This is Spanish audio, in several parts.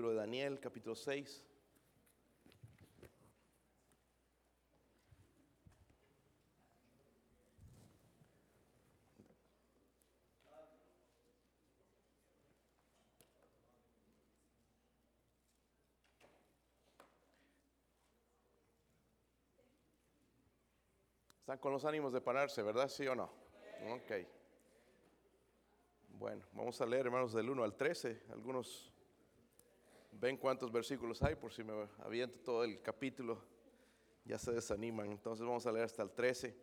libro de Daniel, capítulo 6. Están con los ánimos de pararse, ¿verdad? ¿Sí o no? Ok. Bueno, vamos a leer, hermanos, del 1 al 13. Algunos ven cuántos versículos hay, por si me aviento todo el capítulo, ya se desaniman. Entonces vamos a leer hasta el 13.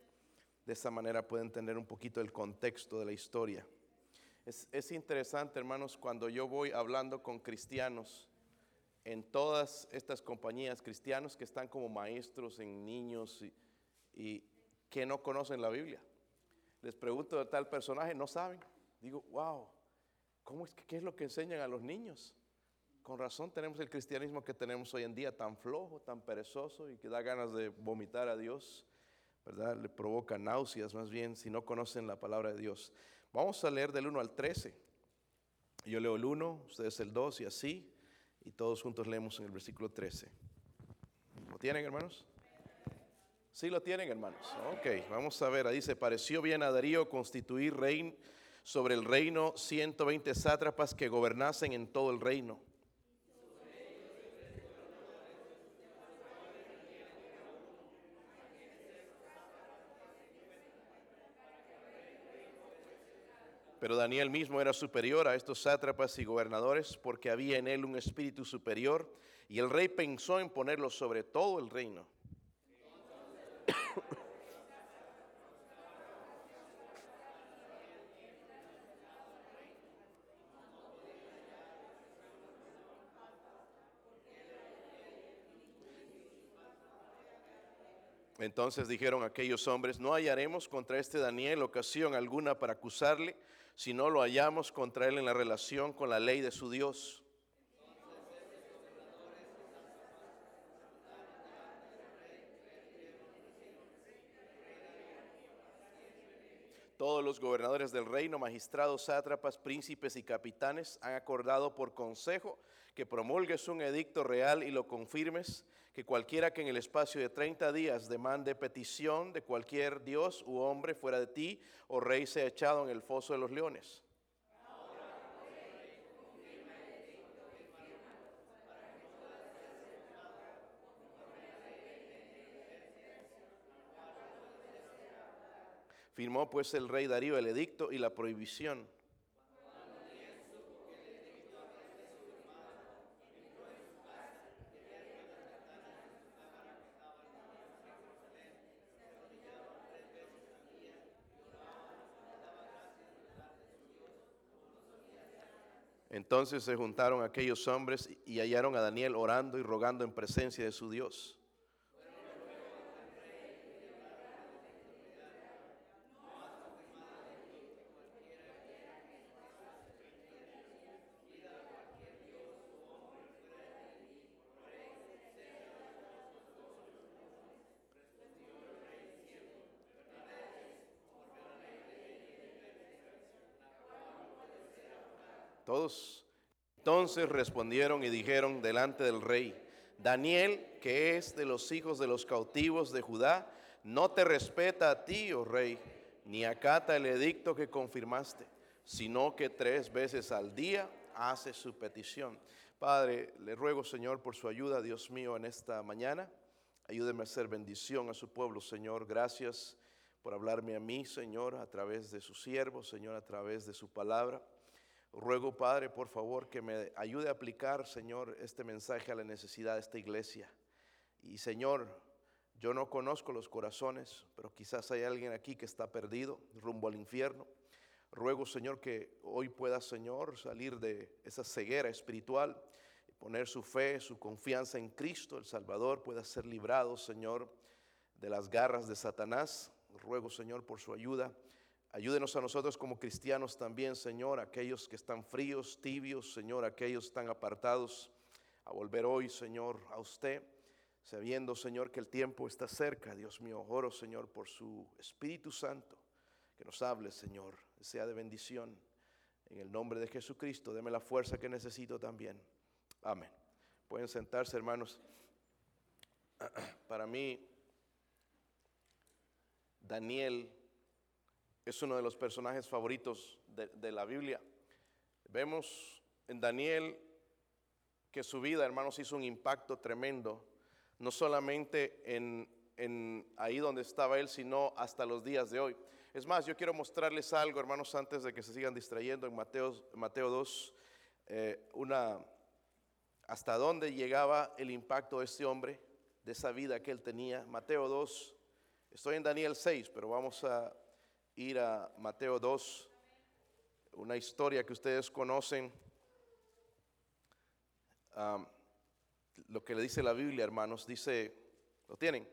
De esta manera pueden entender un poquito el contexto de la historia. Es, es interesante, hermanos, cuando yo voy hablando con cristianos en todas estas compañías, cristianos que están como maestros en niños y, y que no conocen la Biblia. Les pregunto de tal personaje, no saben. Digo, wow, ¿cómo es que, ¿qué es lo que enseñan a los niños? Con razón tenemos el cristianismo que tenemos hoy en día tan flojo, tan perezoso y que da ganas de vomitar a Dios, ¿verdad? Le provoca náuseas más bien si no conocen la palabra de Dios. Vamos a leer del 1 al 13. Yo leo el 1, ustedes el 2 y así, y todos juntos leemos en el versículo 13. ¿Lo tienen, hermanos? Sí lo tienen, hermanos. Ok, vamos a ver. Ahí dice, pareció bien a Darío constituir reino sobre el reino 120 sátrapas que gobernasen en todo el reino. Pero Daniel mismo era superior a estos sátrapas y gobernadores porque había en él un espíritu superior y el rey pensó en ponerlo sobre todo el reino. Entonces dijeron aquellos hombres, no hallaremos contra este Daniel ocasión alguna para acusarle, si no lo hallamos contra él en la relación con la ley de su Dios. Todos los gobernadores del reino, magistrados, sátrapas, príncipes y capitanes han acordado por consejo que promulgues un edicto real y lo confirmes, que cualquiera que en el espacio de 30 días demande petición de cualquier dios u hombre fuera de ti o rey sea echado en el foso de los leones. Firmó pues el rey Darío el edicto y la prohibición. Entonces se juntaron aquellos hombres y hallaron a Daniel orando y rogando en presencia de su Dios. Todos entonces respondieron y dijeron delante del rey, Daniel, que es de los hijos de los cautivos de Judá, no te respeta a ti, oh rey, ni acata el edicto que confirmaste, sino que tres veces al día hace su petición. Padre, le ruego, Señor, por su ayuda, Dios mío, en esta mañana. Ayúdeme a hacer bendición a su pueblo, Señor. Gracias por hablarme a mí, Señor, a través de su siervo, Señor, a través de su palabra. Ruego, Padre, por favor, que me ayude a aplicar, Señor, este mensaje a la necesidad de esta iglesia. Y, Señor, yo no conozco los corazones, pero quizás hay alguien aquí que está perdido, rumbo al infierno. Ruego, Señor, que hoy pueda, Señor, salir de esa ceguera espiritual, poner su fe, su confianza en Cristo, el Salvador, pueda ser librado, Señor, de las garras de Satanás. Ruego, Señor, por su ayuda. Ayúdenos a nosotros como cristianos también, Señor, aquellos que están fríos, tibios, Señor, aquellos que están apartados, a volver hoy, Señor, a usted, sabiendo, Señor, que el tiempo está cerca. Dios mío, oro, Señor, por su Espíritu Santo, que nos hable, Señor, sea de bendición. En el nombre de Jesucristo, deme la fuerza que necesito también. Amén. Pueden sentarse, hermanos. Para mí, Daniel es uno de los personajes favoritos de, la Biblia. Vemos en Daniel que su vida, hermanos, hizo un impacto tremendo, no solamente en, ahí donde estaba él, sino hasta los días de hoy. Es más, yo quiero mostrarles algo, hermanos, antes de que se sigan distrayendo en Mateo, Mateo 2, eh, una, hasta dónde llegaba el impacto de este hombre, de esa vida que él tenía. Mateo 2, estoy en Daniel 6, pero vamos a ir a Mateo 2, una historia que ustedes conocen. lo que le dice la Biblia, hermanos, dice, ¿lo tienen?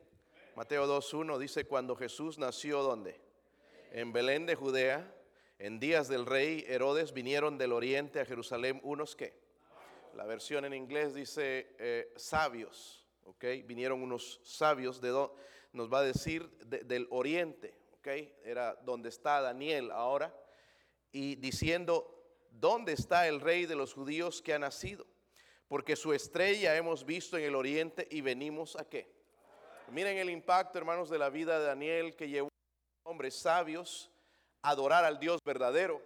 Mateo 2.1 dice, cuando Jesús nació, ¿dónde? En Belén de Judea, en días del rey Herodes, vinieron del oriente a Jerusalén unos que, la versión en inglés dice eh, sabios, ¿ok? Vinieron unos sabios, de nos va a decir del oriente, era donde está Daniel ahora, y diciendo, ¿dónde está el rey de los judíos que ha nacido? Porque su estrella hemos visto en el oriente y venimos a qué. Miren el impacto, hermanos, de la vida de Daniel que llevó a hombres sabios a adorar al Dios verdadero.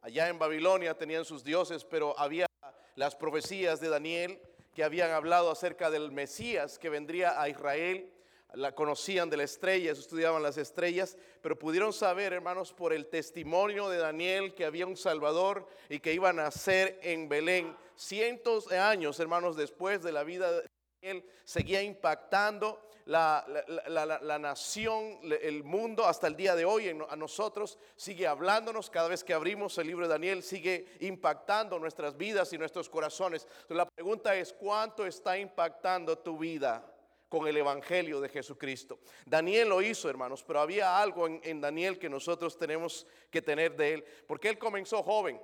Allá en Babilonia tenían sus dioses, pero había las profecías de Daniel que habían hablado acerca del Mesías que vendría a Israel la conocían de la estrella, estudiaban las estrellas, pero pudieron saber, hermanos, por el testimonio de Daniel que había un Salvador y que iban a nacer en Belén. Cientos de años, hermanos, después de la vida de Daniel, seguía impactando la, nación, el mundo, hasta el día de hoy a nosotros, sigue hablándonos cada vez que abrimos el libro de Daniel, sigue impactando nuestras vidas y nuestros corazones. Entonces, la pregunta es, ¿cuánto está impactando tu vida? Con el Evangelio de Jesucristo. Daniel lo hizo, hermanos, pero había algo en, Daniel que nosotros tenemos que tener de él, porque él comenzó joven,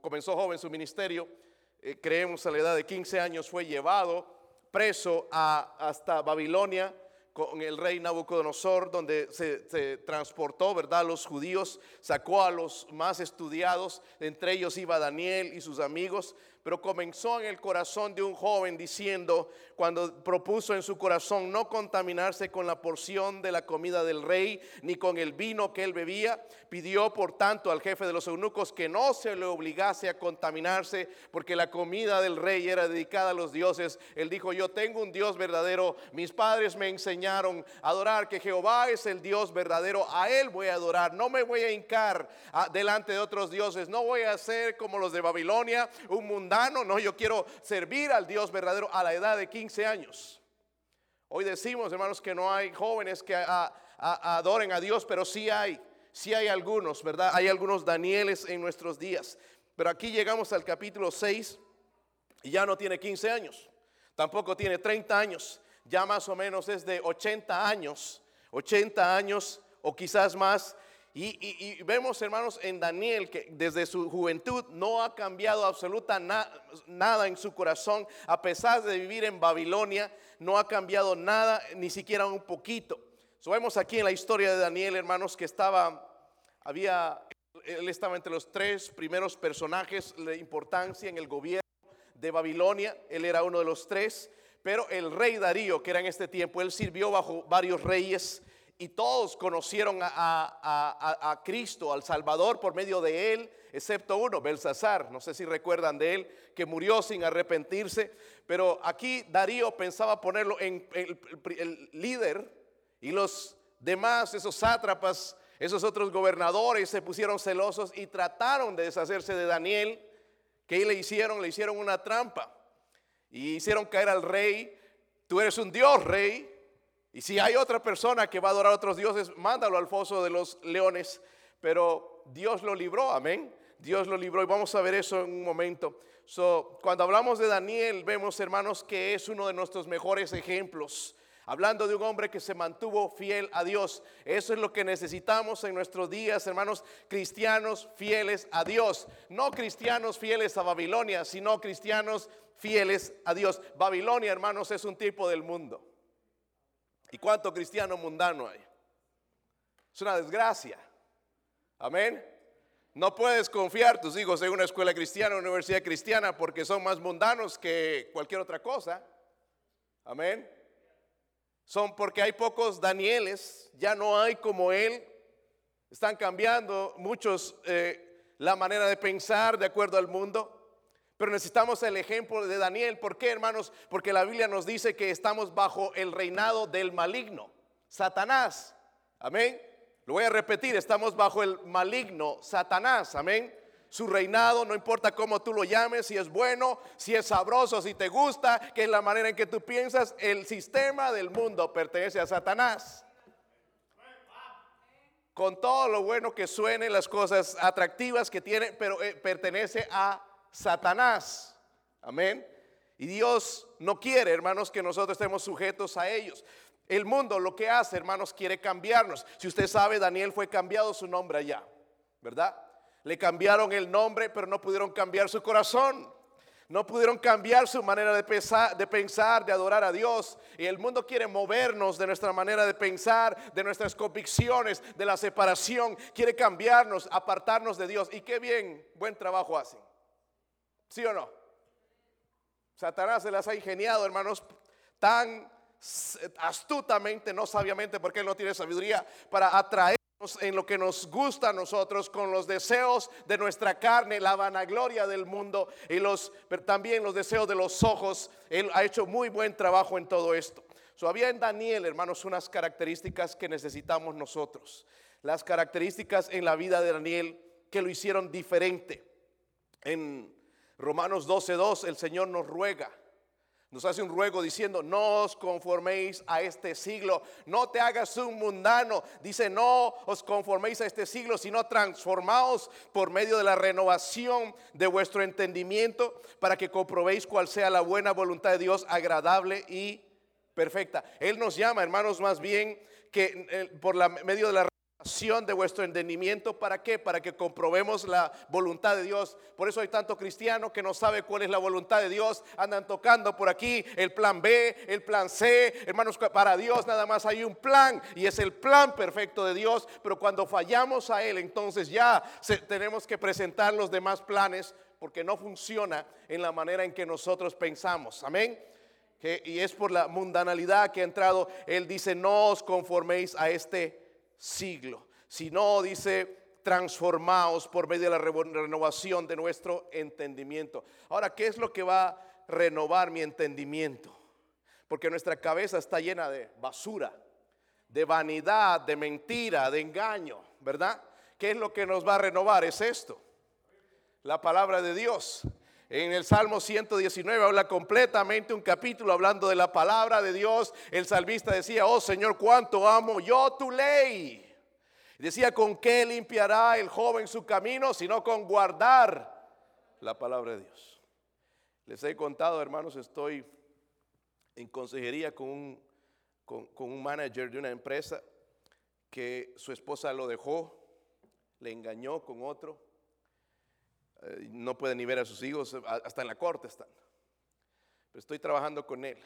comenzó joven su ministerio, eh, creemos a la edad de 15 años fue llevado preso hasta Babilonia con el rey Nabucodonosor, donde se, se, transportó, ¿verdad? Los judíos, sacó a los más estudiados, entre ellos iba Daniel y sus amigos, pero comenzó en el corazón de un joven diciendo, cuando propuso en su corazón no contaminarse con la porción de la comida del rey, ni con el vino que él bebía, pidió por tanto al jefe de los eunucos que no se le obligase a contaminarse, porque la comida del rey era dedicada a los dioses. Él dijo, yo tengo un Dios verdadero, mis padres me enseñaron a adorar que Jehová es el Dios verdadero, a él voy a adorar, no me voy a hincar ah, delante de otros dioses, no voy a ser como los de Babilonia, un mundano no, yo quiero servir al Dios verdadero a la edad de 15 años. Hoy decimos, hermanos, que no hay jóvenes que adoren a Dios, pero sí hay, sí hay algunos, ¿verdad? Hay algunos Danieles en nuestros días. Pero aquí llegamos al capítulo 6 y ya no tiene 15 años, tampoco tiene 30 años, ya más o menos es de 80 años, 80 años o quizás más y, vemos, hermanos, en Daniel que desde su juventud no ha cambiado absoluta nada en su corazón, a pesar de vivir en Babilonia, no ha cambiado nada, ni siquiera un poquito. So, vemos aquí en la historia de Daniel, hermanos, que estaba, había, él estaba entre los tres primeros personajes de importancia en el gobierno de Babilonia, él era uno de los tres, pero el rey Darío, que era en este tiempo, él sirvió bajo varios reyes y todos conocieron a, Cristo, al Salvador, por medio de él, excepto uno, Belsasar. No sé si recuerdan de él, que murió sin arrepentirse. Pero aquí Darío pensaba ponerlo en el, líder y los demás, esos sátrapas, esos otros gobernadores se pusieron celosos y trataron de deshacerse de Daniel. ¿Qué le hicieron? Le hicieron una trampa y hicieron caer al rey. Tú eres un Dios, rey. Y si hay otra persona que va a adorar a otros dioses, mándalo al foso de los leones. Pero Dios lo libró, amén. Dios lo libró y vamos a ver eso en un momento. So, cuando hablamos de Daniel, vemos, hermanos, que es uno de nuestros mejores ejemplos. Hablando de un hombre que se mantuvo fiel a Dios. Eso es lo que necesitamos en nuestros días, hermanos, cristianos fieles a Dios. No cristianos fieles a Babilonia, sino cristianos fieles a Dios. Babilonia, hermanos, es un tipo del mundo. ¿Y cuánto cristiano mundano hay? Es una desgracia. Amén. No puedes confiar tus hijos en una escuela cristiana, una universidad cristiana, porque son más mundanos que cualquier otra cosa. Amén. Son porque hay pocos Danieles, ya no hay como él. Están cambiando muchos eh, la manera de pensar de acuerdo al mundo. Pero necesitamos el ejemplo de Daniel. ¿Por qué, hermanos? Porque la Biblia nos dice que estamos bajo el reinado del maligno, Satanás. Amén. Lo voy a repetir, estamos bajo el maligno, Satanás. Amén. Su reinado, no importa cómo tú lo llames, si es bueno, si es sabroso, si te gusta, que es la manera en que tú piensas, el sistema del mundo pertenece a Satanás. Con todo lo bueno que suene, las cosas atractivas que tiene, pero eh, pertenece a Satanás. Amén. Y Dios no quiere, hermanos, que nosotros estemos sujetos a ellos. El mundo lo que hace, hermanos, quiere cambiarnos. Si usted sabe, Daniel fue cambiado su nombre allá, ¿verdad? Le cambiaron el nombre, pero no pudieron cambiar su corazón. No pudieron cambiar su manera de pensar, de adorar a Dios. Y el mundo quiere movernos de nuestra manera de pensar, de nuestras convicciones, de la separación. Quiere cambiarnos, apartarnos de Dios. Y qué bien, buen trabajo hacen. ¿Sí o no? Satanás se las ha ingeniado, hermanos, tan astutamente, no sabiamente, porque él no tiene sabiduría, para atraernos en lo que nos gusta a nosotros, con los deseos de nuestra carne, la vanagloria del mundo y los, pero también los deseos de los ojos. Él ha hecho muy buen trabajo en todo esto. So, había en Daniel, hermanos, unas características que necesitamos nosotros. Las características en la vida de Daniel que lo hicieron diferente. En Romanos 12.2 el Señor nos ruega, nos hace un ruego diciendo, no os conforméis a este siglo, no te hagas un mundano. Dice, no os conforméis a este siglo, sino transformaos por medio de la renovación de vuestro entendimiento para que comprobéis cuál sea la buena voluntad de Dios, agradable y perfecta. Él nos llama, hermanos, más bien que eh, por medio de la de vuestro entendimiento. ¿Para qué? Para que comprobemos la voluntad de Dios. Por eso hay tanto cristiano que no sabe cuál es la voluntad de Dios. Andan tocando por aquí el plan B, el plan C. Hermanos, para Dios nada más hay un plan y es el plan perfecto de Dios. Pero cuando fallamos a Él, entonces ya tenemos que presentar los demás planes porque no funciona en la manera en que nosotros pensamos. Amén. y es por la mundanalidad que ha entrado. Él dice, no os conforméis a este siglo, sino dice transformaos por medio de la renovación de nuestro entendimiento. Ahora, ¿qué es lo que va a renovar mi entendimiento? Porque nuestra cabeza está llena de basura, de vanidad, de mentira, de engaño, ¿verdad? ¿Qué es lo que nos va a renovar? Es esto, la palabra de Dios. En el Salmo 119 habla completamente un capítulo hablando de la palabra de Dios. El salmista decía, oh Señor, cuánto amo yo tu ley. Decía, ¿con qué limpiará el joven su camino? Sino con guardar la palabra de Dios. Les he contado, hermanos, estoy en consejería con un, con un manager de una empresa que su esposa lo dejó, le engañó con otro eh, no puede ni ver a sus hijos, eh, hasta en la corte están. Pero estoy trabajando con él.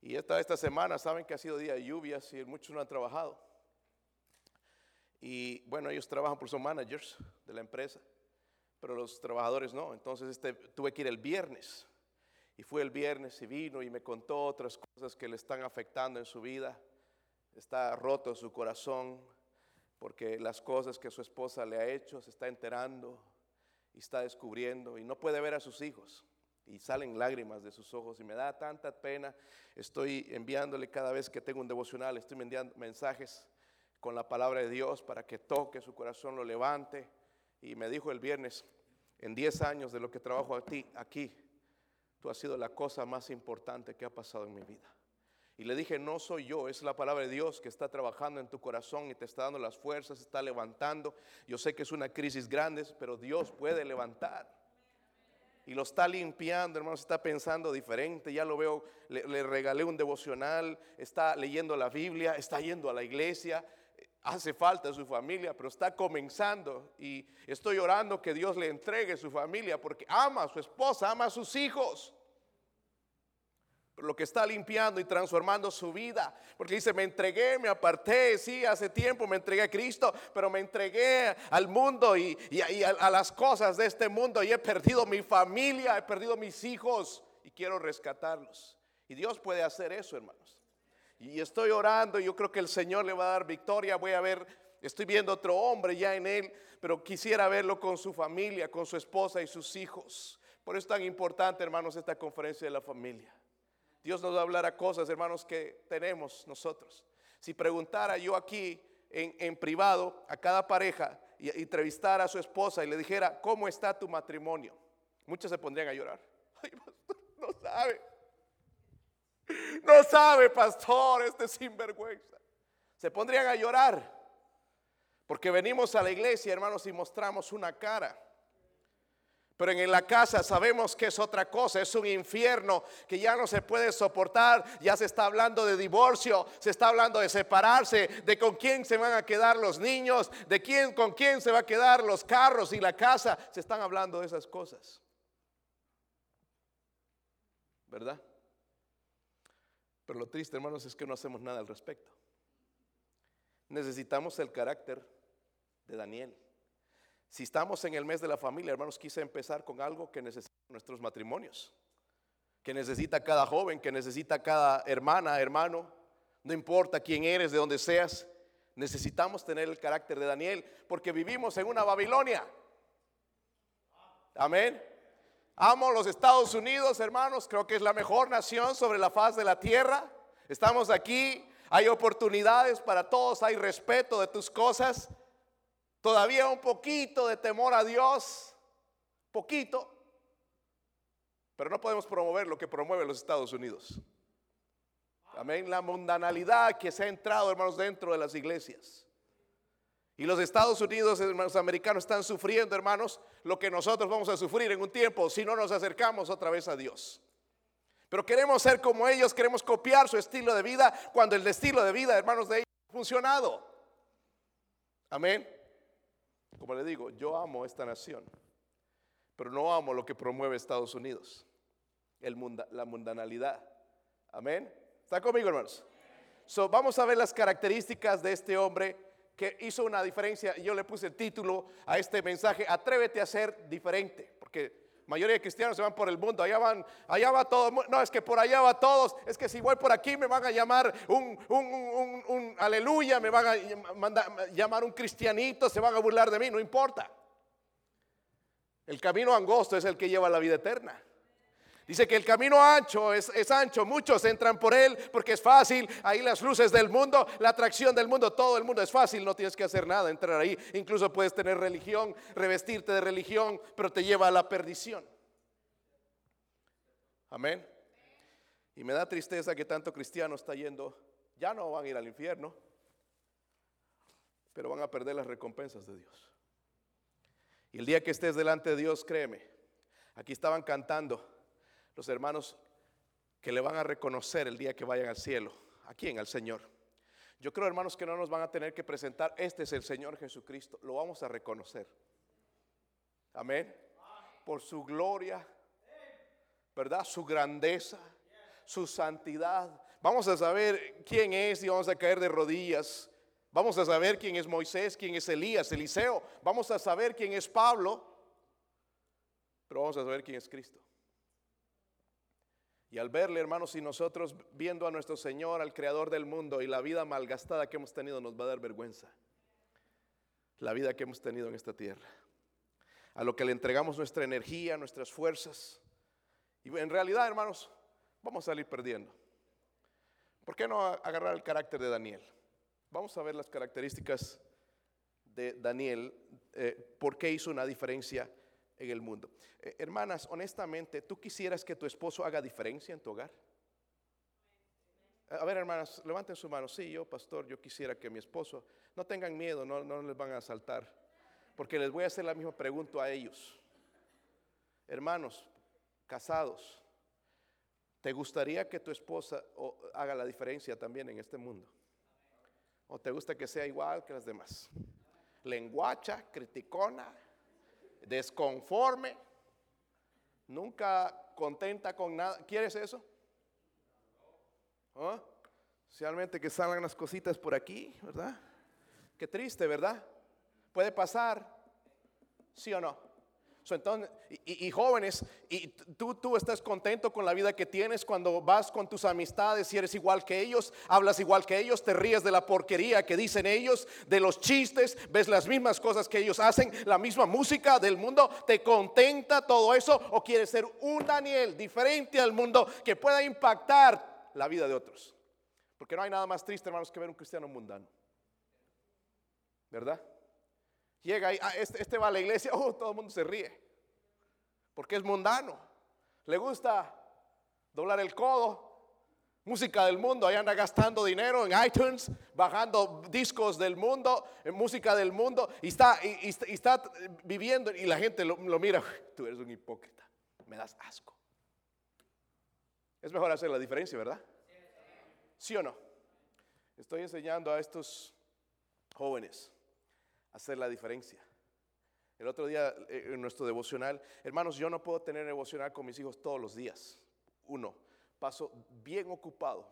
Y esta, esta semana saben que ha sido día de lluvias y muchos no han trabajado. Y bueno, ellos trabajan por son managers de la empresa, pero los trabajadores no. Entonces este, tuve que ir el viernes. Y fue el viernes y vino y me contó otras cosas que le están afectando en su vida. Está roto su corazón porque las cosas que su esposa le ha hecho se está enterando y está descubriendo y no puede ver a sus hijos y salen lágrimas de sus ojos y me da tanta pena. Estoy enviándole cada vez que tengo un devocional, estoy enviando mensajes con la palabra de Dios para que toque su corazón, lo levante. Y me dijo el viernes, en 10 años de lo que trabajo aquí, aquí, tú has sido la cosa más importante que ha pasado en mi vida. Y le dije, no soy yo, es la palabra de Dios que está trabajando en tu corazón y te está dando las fuerzas, está levantando. Yo sé que es una crisis grande, pero Dios puede levantar. Y lo está limpiando, hermanos, está pensando diferente. Ya lo veo, le, regalé un devocional, está leyendo la Biblia, está yendo a la iglesia. Hace falta su familia, pero está comenzando. Y estoy orando que Dios le entregue su familia porque ama a su esposa, ama a sus hijos. Lo que está limpiando y transformando su vida. Porque dice, me entregué, me aparté, sí, hace tiempo me entregué a Cristo, pero me entregué al mundo y, a, las cosas de este mundo y he perdido mi familia, he perdido mis hijos y quiero rescatarlos. Y Dios puede hacer eso, hermanos. Y estoy orando, yo creo que el Señor le va a dar victoria. Voy a ver, estoy viendo otro hombre ya en él, pero quisiera verlo con su familia, con su esposa y sus hijos. Por eso es tan importante, hermanos, esta conferencia de la familia. Dios nos va a hablar a cosas, hermanos, que tenemos nosotros. Si preguntara yo aquí en, privado a cada pareja y entrevistara a su esposa y le dijera, ¿cómo está tu matrimonio? Muchos se pondrían a llorar. Ay, pastor, no sabe. No sabe, pastor, este sinvergüenza. Se pondrían a llorar. Porque venimos a la iglesia, hermanos, y mostramos una cara. Pero en la casa sabemos que es otra cosa, es un infierno que ya no se puede soportar, ya se está hablando de divorcio, se está hablando de separarse, de con quién se van a quedar los niños, de quién con quién se va a quedar los carros y la casa, se están hablando de esas cosas. ¿Verdad? Pero lo triste, hermanos, es que no hacemos nada al respecto. Necesitamos el carácter de Daniel. Si estamos en el mes de la familia, hermanos, quise empezar con algo que necesitan nuestros matrimonios, que necesita cada joven, que necesita cada hermana, hermano, no importa quién eres, de donde seas, necesitamos tener el carácter de Daniel, porque vivimos en una Babilonia. Amén. Amo los Estados Unidos, hermanos, creo que es la mejor nación sobre la faz de la tierra. Estamos aquí, hay oportunidades para todos, hay respeto de tus cosas, Todavía un poquito de temor a Dios, poquito, pero no podemos promover lo que promueve los Estados Unidos. Amén, la mundanalidad que se ha entrado, hermanos, dentro de las iglesias. Y los Estados Unidos, hermanos americanos, están sufriendo, hermanos, lo que nosotros vamos a sufrir en un tiempo si no nos acercamos otra vez a Dios. Pero queremos ser como ellos, queremos copiar su estilo de vida cuando el estilo de vida, hermanos, de ellos ha funcionado. Amén. Como le digo, yo amo esta nación, pero no amo lo que promueve Estados Unidos, la mundanalidad. Amén. ¿Está conmigo, hermanos? So, vamos a ver las características de este hombre que hizo una diferencia. Yo le puse el título a este mensaje, Atrévete a ser diferente, porque mayoría de cristianos se van por el mundo, allá van, allá va todo, no es que por allá va todos, es que si voy por aquí me van a llamar un, un, aleluya, me van a llamar un cristianito, se van a burlar de mí, no importa. El camino angosto es el que lleva a la vida eterna. Dice que el camino ancho es, es, ancho, muchos entran por él porque es fácil, ahí las luces del mundo, la atracción del mundo, todo el mundo es fácil, no tienes que hacer nada, entrar ahí, incluso puedes tener religión, revestirte de religión, pero te lleva a la perdición. Amén. Y me da tristeza que tanto cristiano está yendo, ya no van a ir al infierno, pero van a perder las recompensas de Dios. Y el día que estés delante de Dios, créeme, aquí estaban cantando los hermanos que le van a reconocer el día que vayan al cielo. ¿A quién? Al Señor. Yo creo, hermanos, que no nos van a tener que presentar, este es el Señor Jesucristo. Lo vamos a reconocer. Amén. Por su gloria, ¿verdad? Su grandeza, su santidad. Vamos a saber quién es y vamos a caer de rodillas. Vamos a saber quién es Moisés, quién es Elías, Eliseo. Vamos a saber quién es Pablo. Pero vamos a saber quién es Cristo. Y al verle, hermanos, y nosotros viendo a nuestro Señor, al Creador del mundo y la vida malgastada que hemos tenido, nos va a dar vergüenza. La vida que hemos tenido en esta tierra. A lo que le entregamos nuestra energía, nuestras fuerzas. Y en realidad, hermanos, vamos a salir perdiendo. ¿Por qué no agarrar el carácter de Daniel? Vamos a ver las características de Daniel, eh, por qué hizo una diferencia en el mundo. Eh, hermanas, honestamente, ¿tú quisieras que tu esposo haga diferencia en tu hogar? A ver, hermanas, levanten su mano. Sí, yo, pastor, yo quisiera que mi esposo, no tengan miedo, no, no les van a asaltar, porque les voy a hacer la misma pregunta a ellos. Hermanos, casados, ¿te gustaría que tu esposa haga la diferencia también en este mundo? ¿O te gusta que sea igual que las demás? Lenguacha, criticona, desconforme, nunca contenta con nada. ¿Quieres eso? ¿Oh? Especialmente que salgan las cositas por aquí, ¿verdad? Qué triste, ¿verdad? Puede pasar, ¿sí o no? Entonces, y, jóvenes, y tú, tú estás contento con la vida que tienes cuando vas con tus amistades y eres igual que ellos, hablas igual que ellos, te ríes de la porquería que dicen ellos, de los chistes, ves las mismas cosas que ellos hacen, la misma música del mundo, ¿te contenta todo eso o quieres ser un Daniel diferente al mundo que pueda impactar la vida de otros? Porque no hay nada más triste, hermanos, que ver un cristiano mundano. ¿Verdad? Llega y ah, este, este, va a la iglesia, oh, todo el mundo se ríe. Porque es mundano. Le gusta doblar el codo. Música del mundo, ahí anda gastando dinero en iTunes, bajando discos del mundo, en música del mundo, y está, y, está viviendo, y la gente lo, lo mira, tú eres un hipócrita, me das asco. Es mejor hacer la diferencia, ¿verdad? ¿Sí o no? Estoy enseñando a estos jóvenes hacer la diferencia. El otro día eh, en nuestro devocional, hermanos, yo no puedo tener devocional con mis hijos todos los días. Uno, paso bien ocupado.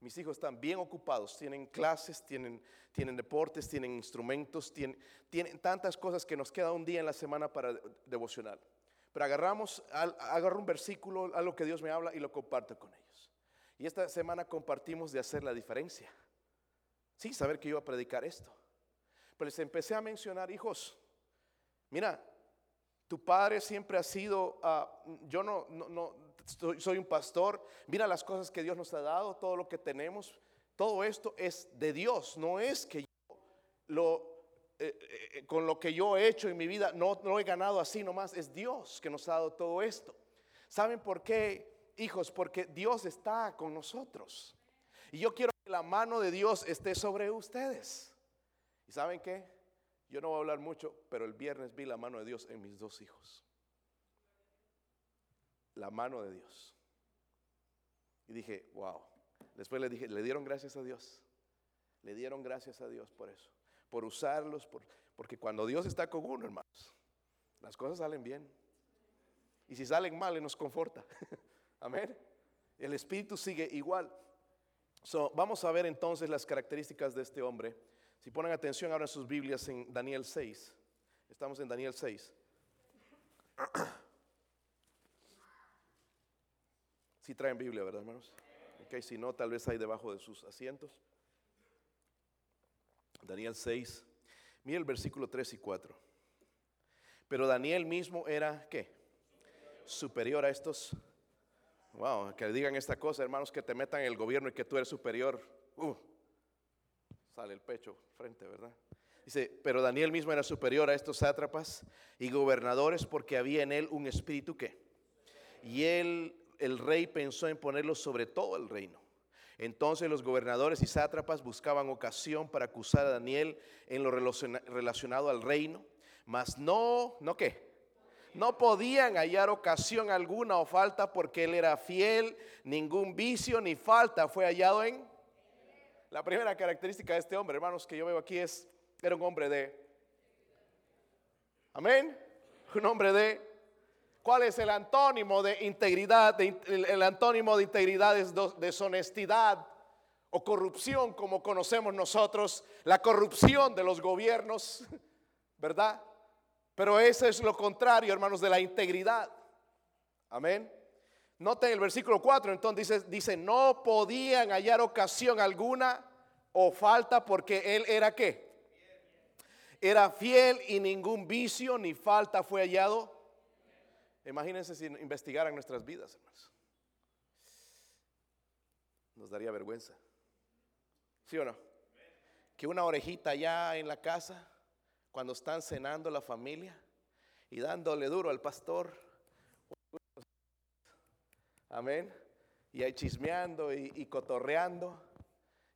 Mis hijos están bien ocupados, tienen clases, tienen, tienen deportes, tienen instrumentos, tienen, tienen tantas cosas que nos queda un día en la semana para devocional. Pero agarramos, agarro un versículo, algo que Dios me habla y lo comparto con ellos. Y esta semana compartimos de hacer la diferencia. Sí, saber que iba a predicar esto. Pero les empecé a mencionar, hijos, mira, tu padre siempre ha sido, ah, yo no, no, soy, un pastor, mira las cosas que Dios nos ha dado, todo lo que tenemos, todo esto es de Dios, no es que yo lo, eh, eh, con lo que yo he hecho en mi vida, no, no he ganado así nomás, es Dios que nos ha dado todo esto. ¿Saben por qué, hijos? Porque Dios está con nosotros. Y yo quiero que la mano de Dios esté sobre ustedes. ¿Y saben qué? Yo no voy a hablar mucho, pero el viernes vi la mano de Dios en mis dos hijos. La mano de Dios. Y dije, wow. Después le dije, le dieron gracias a Dios. Le dieron gracias a Dios por eso. Por usarlos, por, porque cuando Dios está con uno, hermanos, las cosas salen bien. Y si salen mal, nos conforta. Amén. El espíritu sigue igual. vamos a ver entonces las características de este hombre si ponen atención, ahora sus Biblias en Daniel 6. Estamos en Daniel 6. Si traen Biblia, ¿verdad, hermanos? Ok, si no, tal vez hay debajo de sus asientos. Daniel 6. Mira el versículo 3 y 4. Pero Daniel mismo era, ¿qué? Superior a estos. Wow, que digan esta cosa, hermanos, que te metan en el gobierno y que tú eres superior. Uh, sale el pecho frente, ¿verdad? Dice, pero Daniel mismo era superior a estos sátrapas y gobernadores porque había en él un espíritu que. Y él, el rey, pensó en ponerlo sobre todo el reino. Entonces los gobernadores y sátrapas buscaban ocasión para acusar a Daniel en lo relacionado al reino, mas no, ¿no qué? No podían hallar ocasión alguna o falta porque él era fiel, ningún vicio ni falta fue hallado en la primera característica de este hombre, hermanos, que yo veo aquí es, era un hombre de... Amén. Un hombre de... ¿Cuál es el antónimo de integridad? el, antónimo de integridad es deshonestidad o corrupción, como conocemos nosotros, la corrupción de los gobiernos, ¿verdad? Pero eso es lo contrario, hermanos, de la integridad. Amén. Noten el versículo 4, entonces dice, dice, no podían hallar ocasión alguna o falta porque él era qué? Era fiel y ningún vicio ni falta fue hallado. Imagínense si investigaran nuestras vidas, hermanos. Nos daría vergüenza. ¿Sí o no? Que una orejita allá en la casa, cuando están cenando la familia y dándole duro al pastor, Amén. Y ahí chismeando y, cotorreando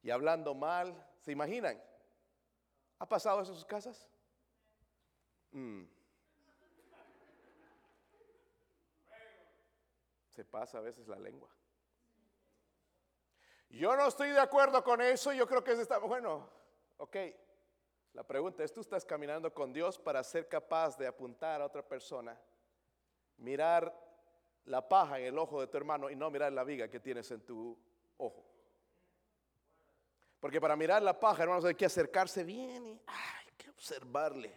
y hablando mal. ¿Se imaginan? ¿Ha pasado eso en sus casas? Mm. Se pasa a veces la lengua. Yo no estoy de acuerdo con eso. Yo creo que está bueno. Ok. La pregunta es, ¿tú estás caminando con Dios para ser capaz de apuntar a otra persona, mirar la paja en el ojo de tu hermano y no mirar la viga que tienes en tu ojo. Porque para mirar la paja, hermanos, hay que acercarse bien y hay que observarle.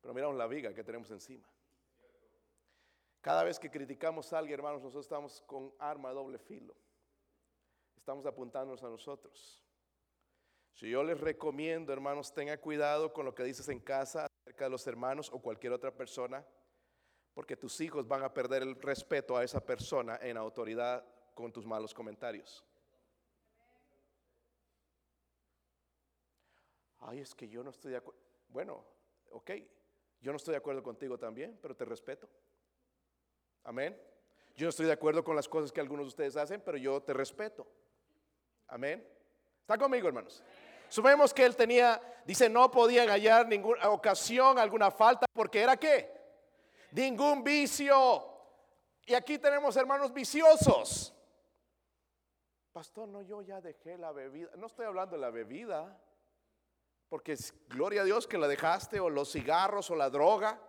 Pero miramos la viga que tenemos encima. Cada vez que criticamos a alguien, hermanos, nosotros estamos con arma de doble filo. Estamos apuntándonos a nosotros. Si yo les recomiendo, hermanos, tenga cuidado con lo que dices en casa acerca de los hermanos o cualquier otra persona, porque tus hijos van a perder el respeto a esa persona en autoridad con tus malos comentarios. Ay, es que yo no estoy de acuerdo. Bueno, ok, yo no estoy de acuerdo contigo también, pero te respeto. Amén. Yo no estoy de acuerdo con las cosas que algunos de ustedes hacen, pero yo te respeto. Amén. ¿Está conmigo, hermanos? Sumemos que él tenía, dice, no podían hallar ninguna ocasión, alguna falta, porque era qué? Ningún vicio. Y aquí tenemos hermanos viciosos. Pastor, no, yo ya dejé la bebida. No estoy hablando de la bebida, porque es gloria a Dios que la dejaste, o los cigarros, o la droga.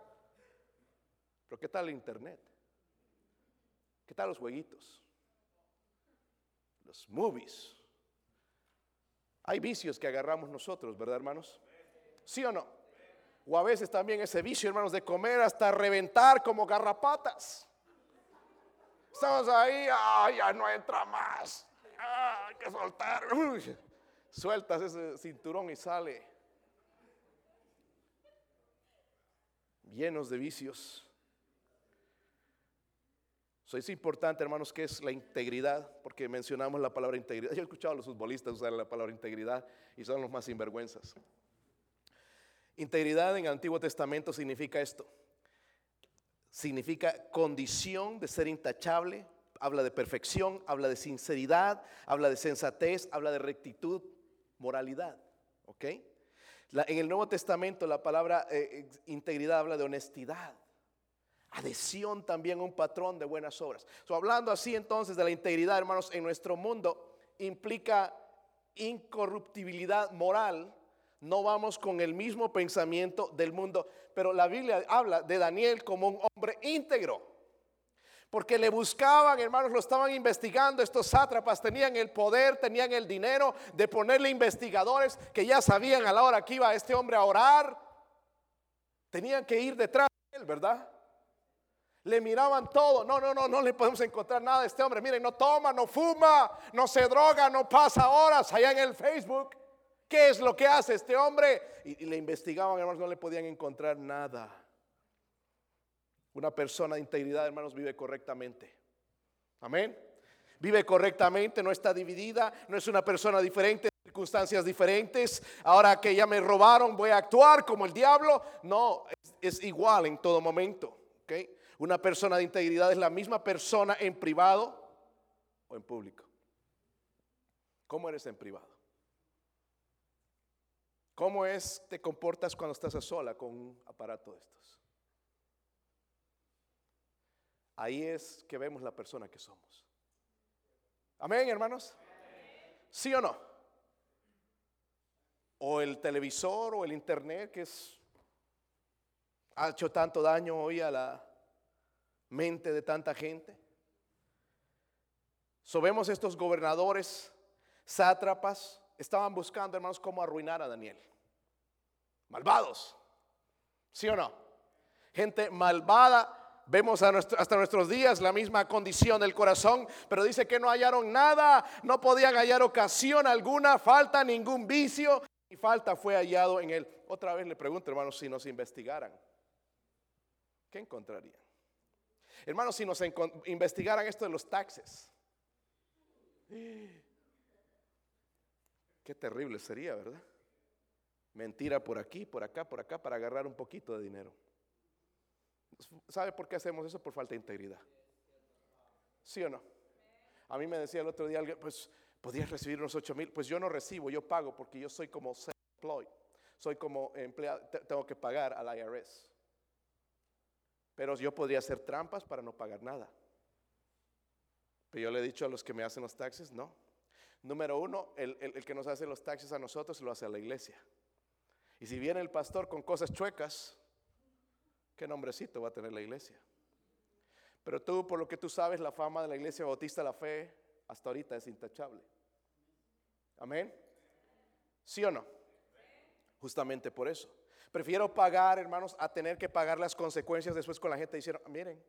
Pero ¿qué tal el internet? ¿Qué tal los jueguitos? Los movies. Hay vicios que agarramos nosotros, ¿verdad, hermanos? ¿Sí o no? O a veces también ese vicio, hermanos, de comer hasta reventar como garrapatas. Estamos ahí, ya no entra más. hay que soltar. sueltas ese cinturón y sale. Llenos de vicios. Eso es importante, hermanos, que es la integridad, porque mencionamos la palabra integridad. Yo he escuchado a los futbolistas usar la palabra integridad y son los más sinvergüenzas. Integridad en el Antiguo Testamento significa esto. Significa condición de ser intachable, habla de perfección, habla de sinceridad, habla de sensatez, habla de rectitud, moralidad. ¿Ok? en el Nuevo Testamento la palabra eh, integridad habla de honestidad adhesión también a un patrón de buenas obras. hablando así entonces de la integridad, hermanos, en nuestro mundo implica incorruptibilidad moral. No vamos con el mismo pensamiento del mundo, pero la Biblia habla de Daniel como un hombre íntegro. Porque le buscaban, hermanos, lo estaban investigando. Estos sátrapas tenían el poder, tenían el dinero de ponerle investigadores que ya sabían a la hora que iba este hombre a orar. Tenían que ir detrás de él, ¿verdad? Le miraban todo. No, no, no, no le podemos encontrar nada a este hombre. Miren, no toma, no fuma, no se droga, no pasa horas allá en el Facebook. ¿Qué es lo que hace este hombre? Y, le investigaban, hermanos, no le podían encontrar nada. Una persona de integridad, hermanos, vive correctamente. Amén. Vive correctamente, no está dividida, no es una persona diferente, circunstancias diferentes. Ahora que ya me robaron, voy a actuar como el diablo. No, es, es igual en todo momento. ¿okay? Una persona de integridad es la misma persona en privado o en público. ¿Cómo eres en privado? ¿Cómo es te comportas cuando estás a sola con un aparato de estos? Ahí es que vemos la persona que somos. Amén, hermanos. ¿Sí o no? O el televisor o el internet que es ha hecho tanto daño hoy a la mente de tanta gente. Sobemos estos gobernadores, sátrapas, estaban buscando, hermanos, cómo arruinar a Daniel. Malvados, ¿sí o no? Gente malvada. Vemos hasta nuestros días la misma condición del corazón, pero dice que no hallaron nada, no podían hallar ocasión alguna, falta ningún vicio, y falta fue hallado en él. Otra vez le pregunto, hermanos, si nos investigaran, ¿qué encontrarían? Hermanos, si nos investigaran esto de los taxes, qué terrible sería, ¿verdad? Mentira por aquí, por acá, por acá, para agarrar un poquito de dinero. ¿Sabe por qué hacemos eso? Por falta de integridad. ¿Sí o no? A mí me decía el otro día alguien, pues, ¿podías recibir unos 8 mil? Pues yo no recibo, yo pago porque yo soy como self-employed. Soy como empleado, tengo que pagar al IRS. Pero yo podría hacer trampas para no pagar nada. Pero yo le he dicho a los que me hacen los taxes, no. Número uno, el, que nos hace los taxes a nosotros lo hace a la iglesia. Y si viene el pastor con cosas chuecas, ¿qué nombrecito va a tener la iglesia? Pero tú, por lo que tú sabes, la fama de la iglesia bautista la fe hasta ahorita es intachable. Amén. ¿Sí o no? Justamente por eso. Prefiero pagar, hermanos, a tener que pagar las consecuencias después con la gente. Hicieron, miren,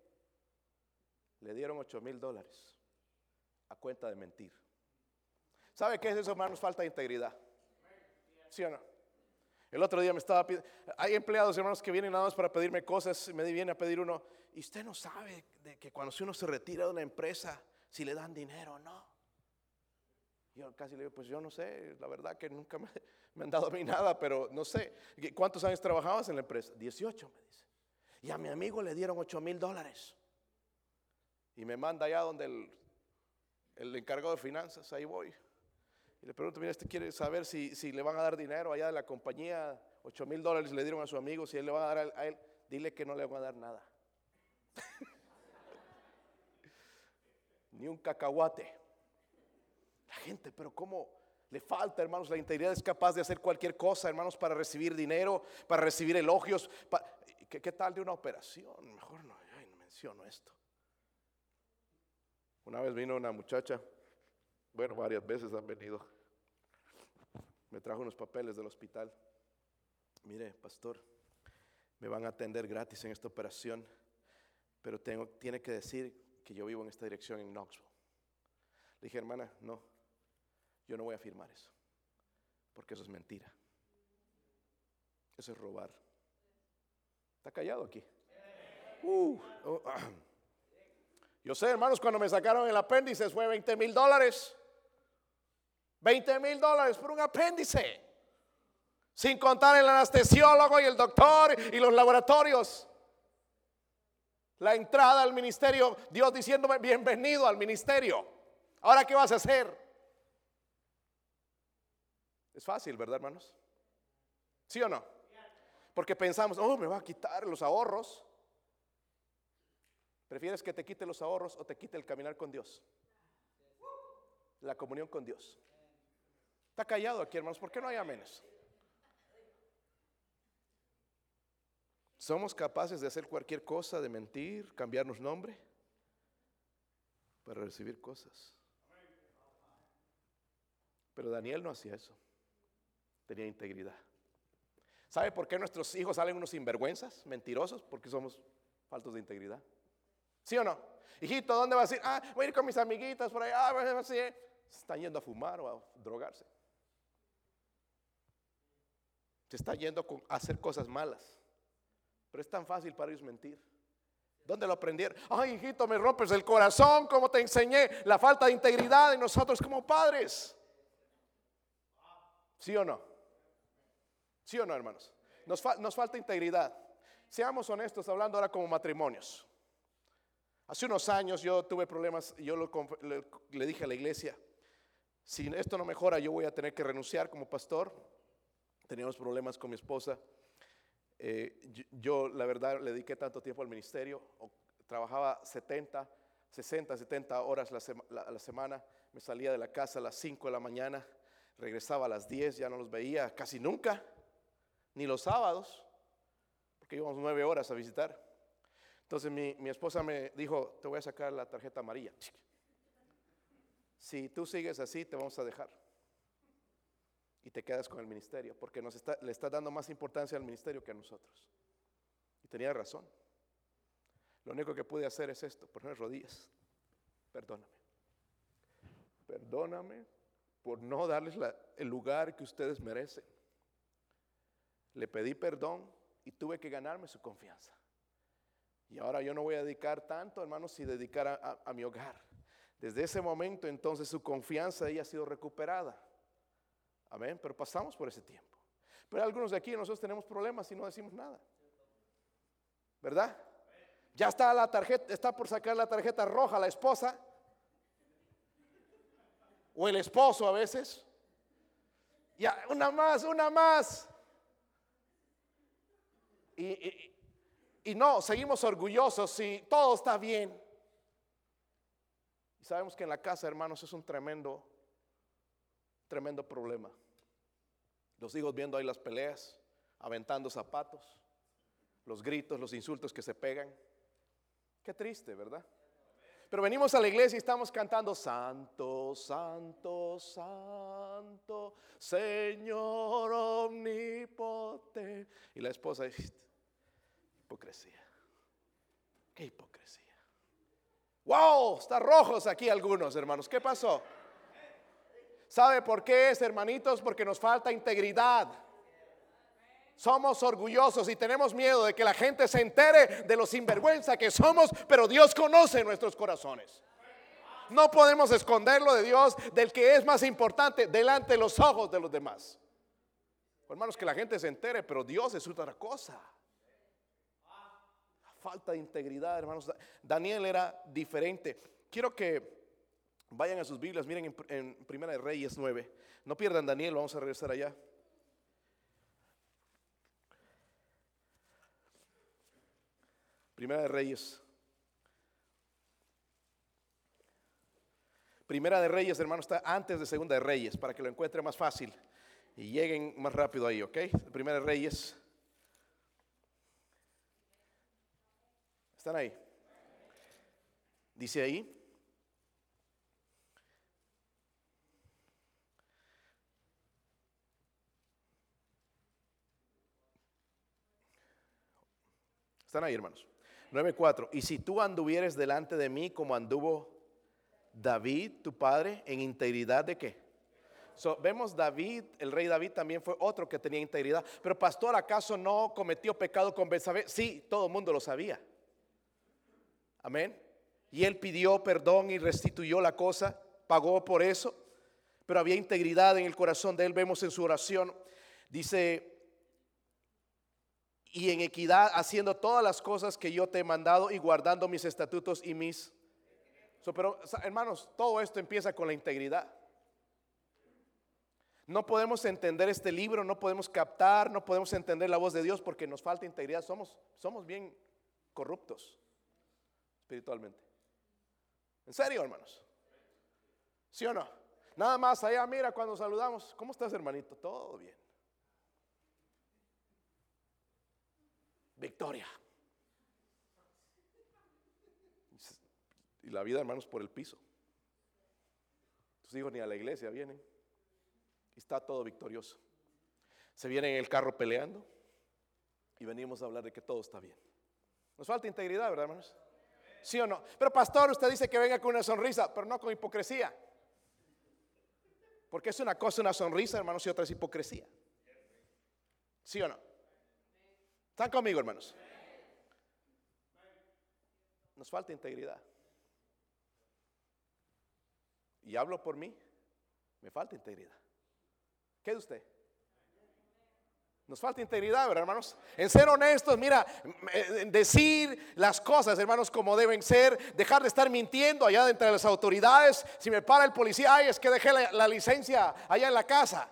le dieron 8 mil dólares a cuenta de mentir. ¿Sabe qué es eso, hermanos? Falta de integridad. ¿Sí o no? El otro día me estaba pidiendo, hay empleados, hermanos, que vienen nada más para pedirme cosas, me viene a pedir uno, y usted no sabe de que cuando uno se retira de una empresa, si le dan dinero o no. Yo casi le digo, pues yo no sé, la verdad que nunca me, han dado a mí nada, pero no sé. ¿Cuántos años trabajabas en la empresa? 18, me dice. Y a mi amigo le dieron 8 mil dólares. Y me manda allá donde el, el encargado de finanzas, ahí voy. Le pregunto, mira, este quiere saber si, si le van a dar dinero allá de la compañía, 8 mil dólares le dieron a su amigo, si él le va a dar a él, dile que no le van a dar nada. Ni un cacahuate gente, pero ¿cómo le falta, hermanos? La integridad es capaz de hacer cualquier cosa, hermanos, para recibir dinero, para recibir elogios. ¿Qué, tal de una operación? Mejor no, no menciono esto. Una vez vino una muchacha, bueno, varias veces han venido. Me trajo unos papeles del hospital. Mire, pastor, me van a atender gratis en esta operación, pero tengo, tiene que decir que yo vivo en esta dirección en Knoxville. Le dije, hermana, no, yo no voy a firmar eso, porque eso es mentira. Eso es robar. Está callado aquí. Uh, oh, yo sé, hermanos, cuando me sacaron el apéndice fue 20 mil dólares. 20 mil dólares por un apéndice. Sin contar el anestesiólogo y el doctor y los laboratorios. La entrada al ministerio, Dios diciéndome, bienvenido al ministerio. Ahora, ¿qué vas a hacer? Es fácil, ¿verdad, hermanos? ¿Sí o no? Porque pensamos, oh, me va a quitar los ahorros. ¿Prefieres que te quite los ahorros o te quite el caminar con Dios? La comunión con Dios. Está callado aquí, hermanos. ¿Por qué no hay amenes? ¿Somos capaces de hacer cualquier cosa, de mentir, cambiarnos nombre para recibir cosas? Pero Daniel no hacía eso tenía integridad. ¿Sabe por qué nuestros hijos salen unos sinvergüenzas, mentirosos? Porque somos faltos de integridad. ¿Sí o no? Hijito, ¿dónde vas a ir? Ah, voy a ir con mis amiguitas por allá. Ah, así. Están yendo a fumar o a drogarse. Se está yendo a hacer cosas malas. Pero es tan fácil para ellos mentir. ¿Dónde lo aprendieron? Ay, hijito, me rompes el corazón, como te enseñé la falta de integridad de nosotros como padres. ¿Sí o no? ¿Sí o no, hermanos? Nos, falta integridad. Seamos honestos, hablando ahora como matrimonios. Hace unos años yo tuve problemas, yo le, dije a la iglesia, si esto no mejora, yo voy a tener que renunciar como pastor. Teníamos problemas con mi esposa. Eh, yo, la verdad, le dediqué tanto tiempo al ministerio. Trabajaba 70, 60, 70 horas a la semana. Me salía de la casa a las 5 de la mañana. Regresaba a las 10, ya no los veía casi nunca ni los sábados, porque íbamos nueve horas a visitar. Entonces mi, esposa me dijo, te voy a sacar la tarjeta amarilla. Si tú sigues así, te vamos a dejar. Y te quedas con el ministerio, porque nos está, le está dando más importancia al ministerio que a nosotros. Y tenía razón. Lo único que pude hacer es esto, poner rodillas. Perdóname. Perdóname por no darles el lugar que ustedes merecen le pedí perdón y tuve que ganarme su confianza. Y ahora yo no voy a dedicar tanto, hermanos, si dedicar a, mi hogar. Desde ese momento entonces su confianza ella ha sido recuperada. Amén, pero pasamos por ese tiempo. Pero algunos de aquí nosotros tenemos problemas y no decimos nada. ¿Verdad? Ya está la tarjeta, está por sacar la tarjeta roja la esposa o el esposo a veces. Ya, una más, una más. Y, no, seguimos orgullosos y todo está bien. Y sabemos que en la casa, hermanos, es un tremendo, tremendo problema. Los hijos viendo ahí las peleas, aventando zapatos, los gritos, los insultos que se pegan. Qué triste, ¿verdad? Pero venimos a la iglesia y estamos cantando Santo, Santo, Santo, Señor omnipotente. Y la esposa dice, hipocresía. Qué hipocresía. Wow, están rojos aquí algunos hermanos. ¿Qué pasó? ¿Sabe por qué es, hermanitos? Porque nos falta integridad. Somos orgullosos y tenemos miedo de que la gente se entere de lo sinvergüenza que somos, pero Dios conoce nuestros corazones. No podemos esconderlo de Dios, del que es más importante, delante de los ojos de los demás. Hermanos, que la gente se entere, pero Dios es otra cosa. Falta de integridad, hermanos. Daniel era diferente. Quiero que vayan a sus Biblias, miren en, Primera de Reyes 9. No pierdan Daniel, vamos a regresar allá. Primera de Reyes. Primera de Reyes, hermano, está antes de Segunda de Reyes, para que lo encuentre más fácil y lleguen más rápido ahí, ¿ok? Primera de Reyes. ¿Están ahí? Dice ahí. Están ahí, hermanos. 9.4. Y si tú anduvieres delante de mí como anduvo David, tu padre, en integridad de qué? vemos David, el rey David también fue otro que tenía integridad. Pero pastor, ¿acaso no cometió pecado con Betsabé? Sí, todo el mundo lo sabía. Amén. Y él pidió perdón y restituyó la cosa, pagó por eso. Pero había integridad en el corazón de él. Vemos en su oración, dice, y en equidad, haciendo todas las cosas que yo te he mandado y guardando mis estatutos y mis... pero hermanos, todo esto empieza con la integridad. No podemos entender este libro, no podemos captar, no podemos entender la voz de Dios porque nos falta integridad. Somos, somos bien corruptos espiritualmente. ¿En serio, hermanos? ¿Sí o no? Nada más allá, mira, cuando saludamos, ¿cómo estás, hermanito? Todo bien. Victoria. Y la vida, hermanos, por el piso. Tus hijos ni a la iglesia vienen. Y está todo victorioso. Se vienen en el carro peleando y venimos a hablar de que todo está bien. Nos falta integridad, ¿verdad, hermanos? ¿Sí o no? Pero pastor, usted dice que venga con una sonrisa, pero no con hipocresía. Porque es una cosa una sonrisa, hermanos, y otra es hipocresía. ¿Sí o no? ¿Están conmigo, hermanos? Nos falta integridad. Y hablo por mí, me falta integridad. ¿Qué de usted? Nos falta integridad, ¿verdad, hermanos? En ser honestos, mira, en decir las cosas, hermanos, como deben ser, dejar de estar mintiendo allá dentro de las autoridades. Si me para el policía, ay, es que dejé la, la licencia allá en la casa.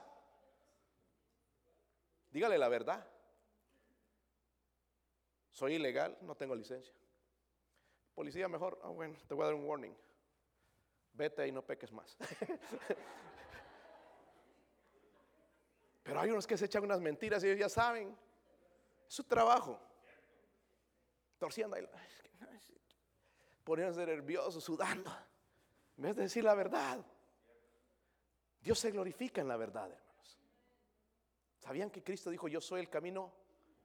Dígale la verdad. Soy ilegal, no tengo licencia. Policía, mejor, ah, bueno, te voy a dar un warning. Vete y no peques más. Pero hay unos que se echan unas mentiras y ellos ya saben. Es su trabajo. Torciendo ahí. Poniéndose nervioso, sudando. En vez de decir la verdad. Dios se glorifica en la verdad, hermanos. ¿Sabían que Cristo dijo, yo soy el camino,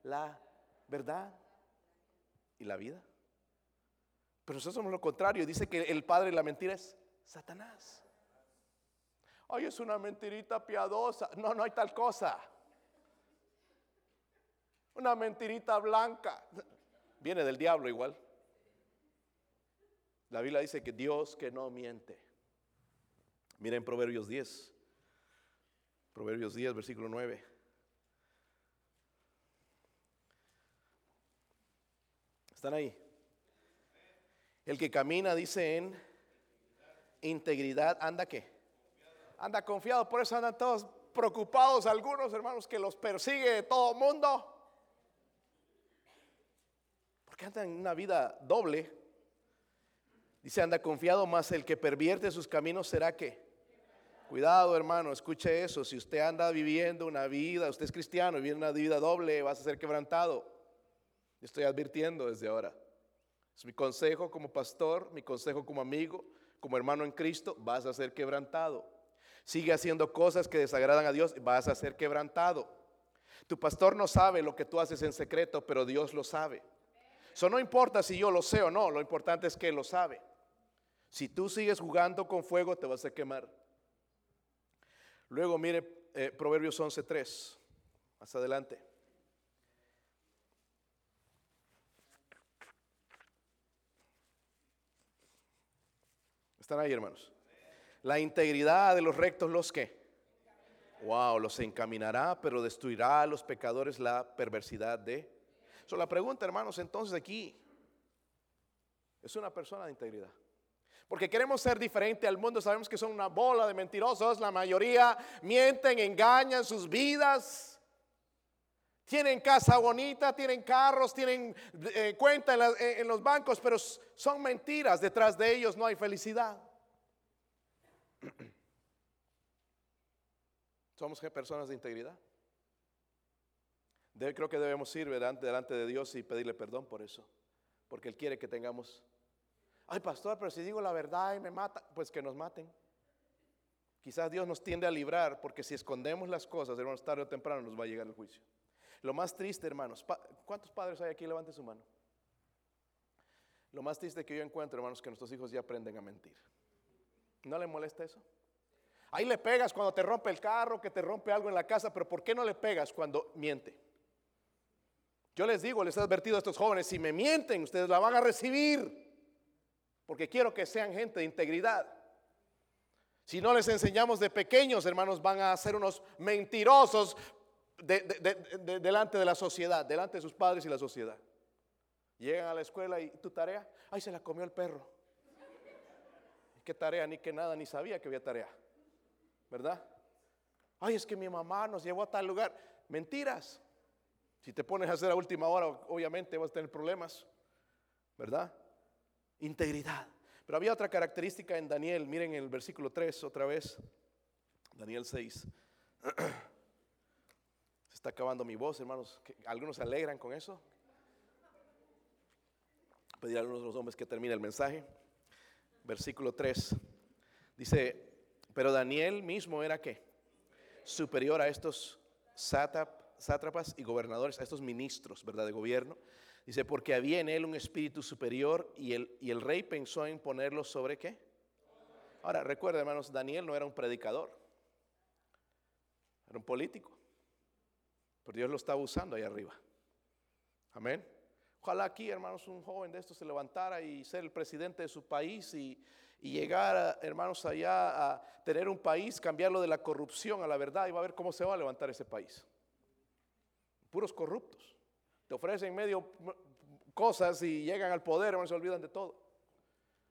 la verdad y la vida. Pero nosotros somos lo contrario. Dice que el padre de la mentira es Satanás. Ay, es una mentirita piadosa. No, no hay tal cosa. Una mentirita blanca. Viene del diablo igual. La Biblia dice que Dios que no miente. Miren Proverbios 10. Proverbios 10, versículo 9. ¿Están ahí? El que camina, dice en integridad, anda qué? Anda confiado, por eso andan todos preocupados algunos hermanos que los persigue todo mundo. Porque andan una vida doble. Dice, anda confiado, más el que pervierte sus caminos será que. Cuidado, hermano, escuche eso. Si usted anda viviendo una vida, usted es cristiano y vive una vida doble, vas a ser quebrantado. Estoy advirtiendo desde ahora. Es mi consejo como pastor, mi consejo como amigo, como hermano en Cristo, vas a ser quebrantado. Sigue haciendo cosas que desagradan a Dios, vas a ser quebrantado. Tu pastor no sabe lo que tú haces en secreto, pero Dios lo sabe. Eso no importa si yo lo sé o no, lo importante es que lo sabe. Si tú sigues jugando con fuego, te vas a quemar. Luego mire eh, Proverbios 11.3, más adelante. ¿Están ahí, hermanos? La integridad de los rectos, ¿los qué? Wow, los encaminará, pero destruirá a los pecadores la perversidad de. So, la pregunta, hermanos, entonces aquí es una persona de integridad. Porque queremos ser diferente al mundo, sabemos que son una bola de mentirosos, la mayoría mienten, engañan sus vidas. Tienen casa bonita, tienen carros, tienen eh, cuenta en los bancos, pero son mentiras. Detrás de ellos no hay felicidad. Somos personas de integridad. creo que debemos ir delante, delante de Dios y pedirle perdón por eso. Porque Él quiere que tengamos, ay pastor, pero si digo la verdad y me mata, pues que nos maten. Quizás Dios nos tiende a librar porque si escondemos las cosas, hermanos, tarde o temprano nos va a llegar el juicio. Lo más triste, hermanos, ¿cuántos padres hay aquí? Levanten su mano. Lo más triste que yo encuentro, hermanos, que nuestros hijos ya aprenden a mentir. ¿No le molesta eso? Ahí le pegas cuando te rompe el carro, que te rompe algo en la casa, pero ¿por qué no le pegas cuando miente? Yo les digo, les he advertido a estos jóvenes, si me mienten, ustedes la van a recibir, porque quiero que sean gente de integridad. Si no les enseñamos de pequeños, hermanos, van a ser unos mentirosos delante de la sociedad, delante de sus padres y la sociedad. Llegan a la escuela y tu tarea, ay, se la comió el perro qué tarea, ni que nada, ni sabía que había tarea. ¿Verdad? Ay, es que mi mamá nos llevó a tal lugar. Mentiras. Si te pones a hacer a última hora, obviamente vas a tener problemas. ¿Verdad? Integridad. Pero había otra característica en Daniel. Miren el versículo 3 otra vez. Daniel 6. Acabando mi voz, hermanos. ¿Algunos se alegran con eso? Pedir a algunos de los hombres que termine el mensaje versículo 3. Dice, pero Daniel mismo era qué? Superior a estos sátrapas y gobernadores, a estos ministros, ¿verdad? De gobierno. Dice, porque había en él un espíritu superior y el rey pensó en ponerlo sobre qué? Ahora, recuerda hermanos, Daniel no era un predicador, era un político. Pero Dios lo estaba usando ahí arriba. Amén. Ojalá aquí, hermanos, un joven de estos se levantara y ser el presidente de su país y, llegar, hermanos, allá a tener un país, cambiarlo de la corrupción a la verdad y va a ver cómo se va a levantar ese país. Puros corruptos. Te ofrecen medio cosas y llegan al poder, hermanos, se olvidan de todo.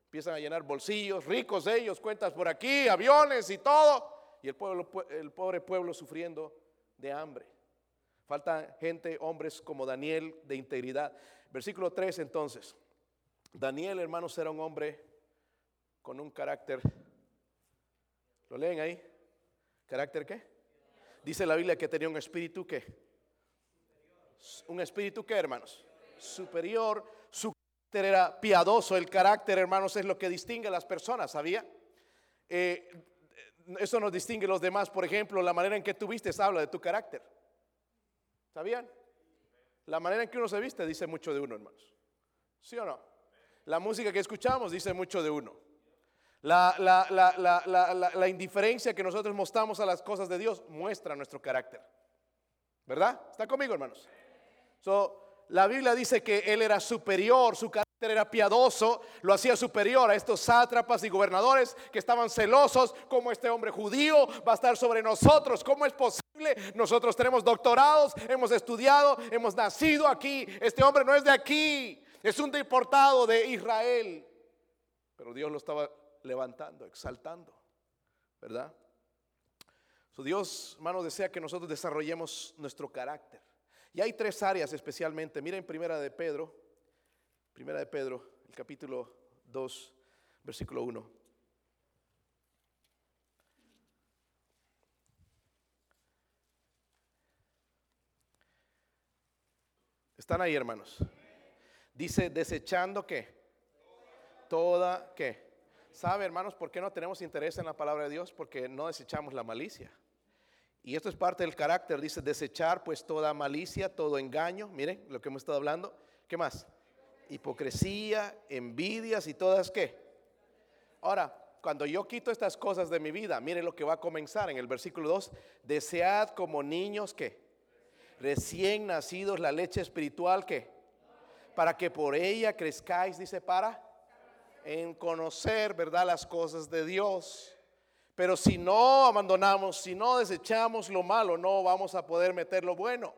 Empiezan a llenar bolsillos, ricos ellos, cuentas por aquí, aviones y todo. Y el, pueblo, el pobre pueblo sufriendo de hambre. Falta gente, hombres como Daniel, de integridad. Versículo 3 entonces. Daniel, hermanos, era un hombre con un carácter. ¿Lo leen ahí? ¿Carácter qué? Dice la Biblia que tenía un espíritu qué? Un espíritu qué, hermanos? Superior. Su carácter era piadoso. El carácter, hermanos, es lo que distingue a las personas, ¿sabía? Eh, eso nos distingue a los demás. Por ejemplo, la manera en que tú vistes habla de tu carácter. ¿Sabían? La manera en que uno se viste dice mucho de uno, hermanos. ¿Sí o no? La música que escuchamos dice mucho de uno. La, la, indiferencia que nosotros mostramos a las cosas de Dios muestra nuestro carácter. ¿Verdad? ¿Está conmigo, hermanos? So, la Biblia dice que él era superior, su carácter era piadoso, lo hacía superior a estos sátrapas y gobernadores que estaban celosos, como este hombre judío va a estar sobre nosotros, ¿cómo es posible? Nosotros tenemos doctorados, hemos estudiado, hemos nacido aquí, este hombre no es de aquí, es un deportado de Israel, pero Dios lo estaba levantando, exaltando, ¿verdad? Su Dios, hermanos, desea que nosotros desarrollemos nuestro carácter. Y hay tres áreas especialmente. Miren primera de Pedro, Primera de Pedro, el capítulo 2, versículo 1. ¿Están ahí, hermanos? Dice, desechando qué? toda, ¿qué? ¿Sabe, hermanos, por qué no tenemos interés en la palabra de Dios? Porque no desechamos la malicia. Y esto es parte del carácter, dice desechar pues toda malicia, todo engaño. Miren lo que hemos estado hablando. ¿Qué más? Hipocresía, envidias y todas qué. Ahora, cuando yo quito estas cosas de mi vida, miren lo que va a comenzar en el versículo 2. Desead como niños que recién nacidos la leche espiritual que para que por ella crezcáis, dice, para en conocer, ¿verdad? Las cosas de Dios. Pero si no abandonamos, si no desechamos lo malo, no vamos a poder meter lo bueno.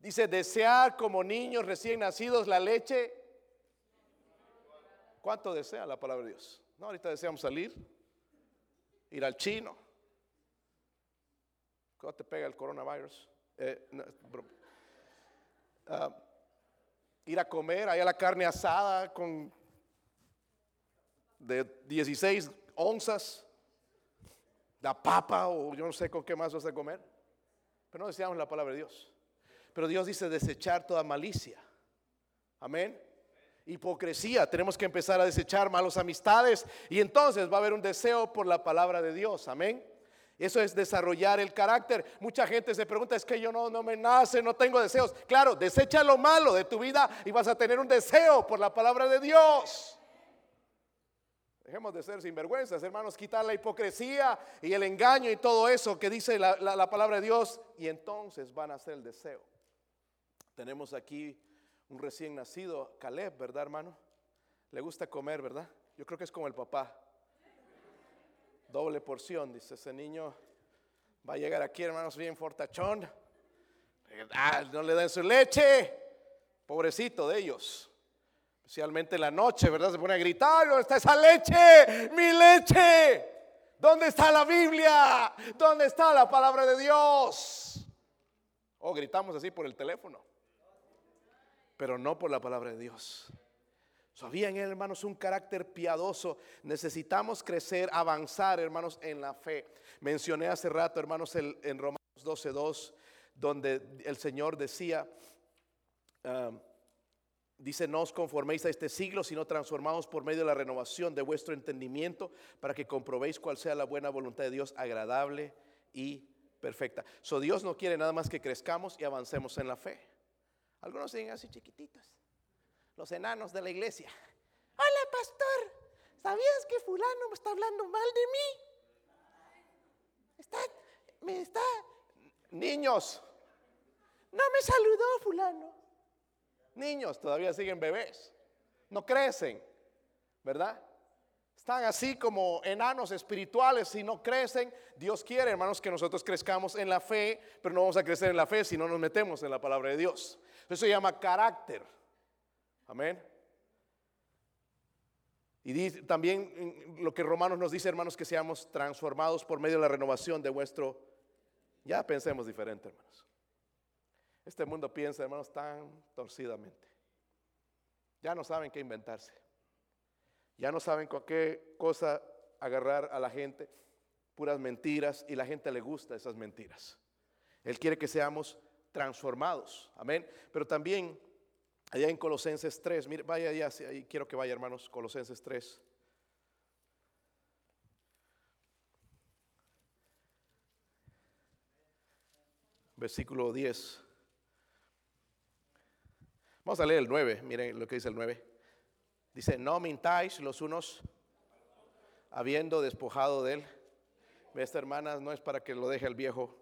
Dice, desear como niños recién nacidos la leche. ¿Cuánto desea la palabra de Dios? No, ahorita deseamos salir, ir al chino. ¿Cómo te pega el coronavirus? Eh, ah, ir a comer, allá la carne asada con de 16 onzas la papa o yo no sé con qué más vas a comer. Pero no deseamos la palabra de Dios. Pero Dios dice desechar toda malicia. Amén. Hipocresía. Tenemos que empezar a desechar malas amistades y entonces va a haber un deseo por la palabra de Dios. Amén. Eso es desarrollar el carácter. Mucha gente se pregunta, es que yo no, no me nace, no tengo deseos. Claro, desecha lo malo de tu vida y vas a tener un deseo por la palabra de Dios. Dejemos de ser sinvergüenzas, hermanos, quitar la hipocresía y el engaño y todo eso que dice la, palabra de Dios y entonces van a hacer el deseo. Tenemos aquí un recién nacido, Caleb, ¿verdad, hermano? Le gusta comer, ¿verdad? Yo creo que es como el papá. Doble porción, dice ese niño. Va a llegar aquí, hermanos, bien fortachón. Ah, no le den su leche. Pobrecito de ellos. Especialmente en la noche, ¿verdad? Se pone a gritar, ¿dónde está esa leche? Mi leche. ¿Dónde está la Biblia? ¿Dónde está la palabra de Dios? O gritamos así por el teléfono, pero no por la palabra de Dios. Sabían, hermanos, un carácter piadoso. Necesitamos crecer, avanzar, hermanos, en la fe. Mencioné hace rato, hermanos, en Romanos 12.2, donde el Señor decía, ah, Dice, no os conforméis a este siglo, sino transformaos por medio de la renovación de vuestro entendimiento para que comprobéis cuál sea la buena voluntad de Dios, agradable y perfecta. So Dios no quiere nada más que crezcamos y avancemos en la fe. Algunos siguen así chiquititos, los enanos de la iglesia. Hola pastor, ¿sabías que fulano me está hablando mal de mí? Está, me está... Niños, no me saludó fulano niños, todavía siguen bebés, no crecen, ¿verdad? Están así como enanos espirituales y no crecen. Dios quiere, hermanos, que nosotros crezcamos en la fe, pero no vamos a crecer en la fe si no nos metemos en la palabra de Dios. Eso se llama carácter. Amén. Y también lo que Romanos nos dice, hermanos, que seamos transformados por medio de la renovación de vuestro... Ya pensemos diferente, hermanos. Este mundo piensa, hermanos, tan torcidamente. Ya no saben qué inventarse. Ya no saben con qué cosa agarrar a la gente. Puras mentiras y la gente le gusta esas mentiras. Él quiere que seamos transformados. Amén. Pero también allá en Colosenses 3, mire, vaya allá, quiero que vaya, hermanos, Colosenses 3. Versículo 10. Vamos a leer el 9, miren lo que dice el 9. Dice, no mintáis los unos habiendo despojado de él. Esta hermana no es para que lo deje el viejo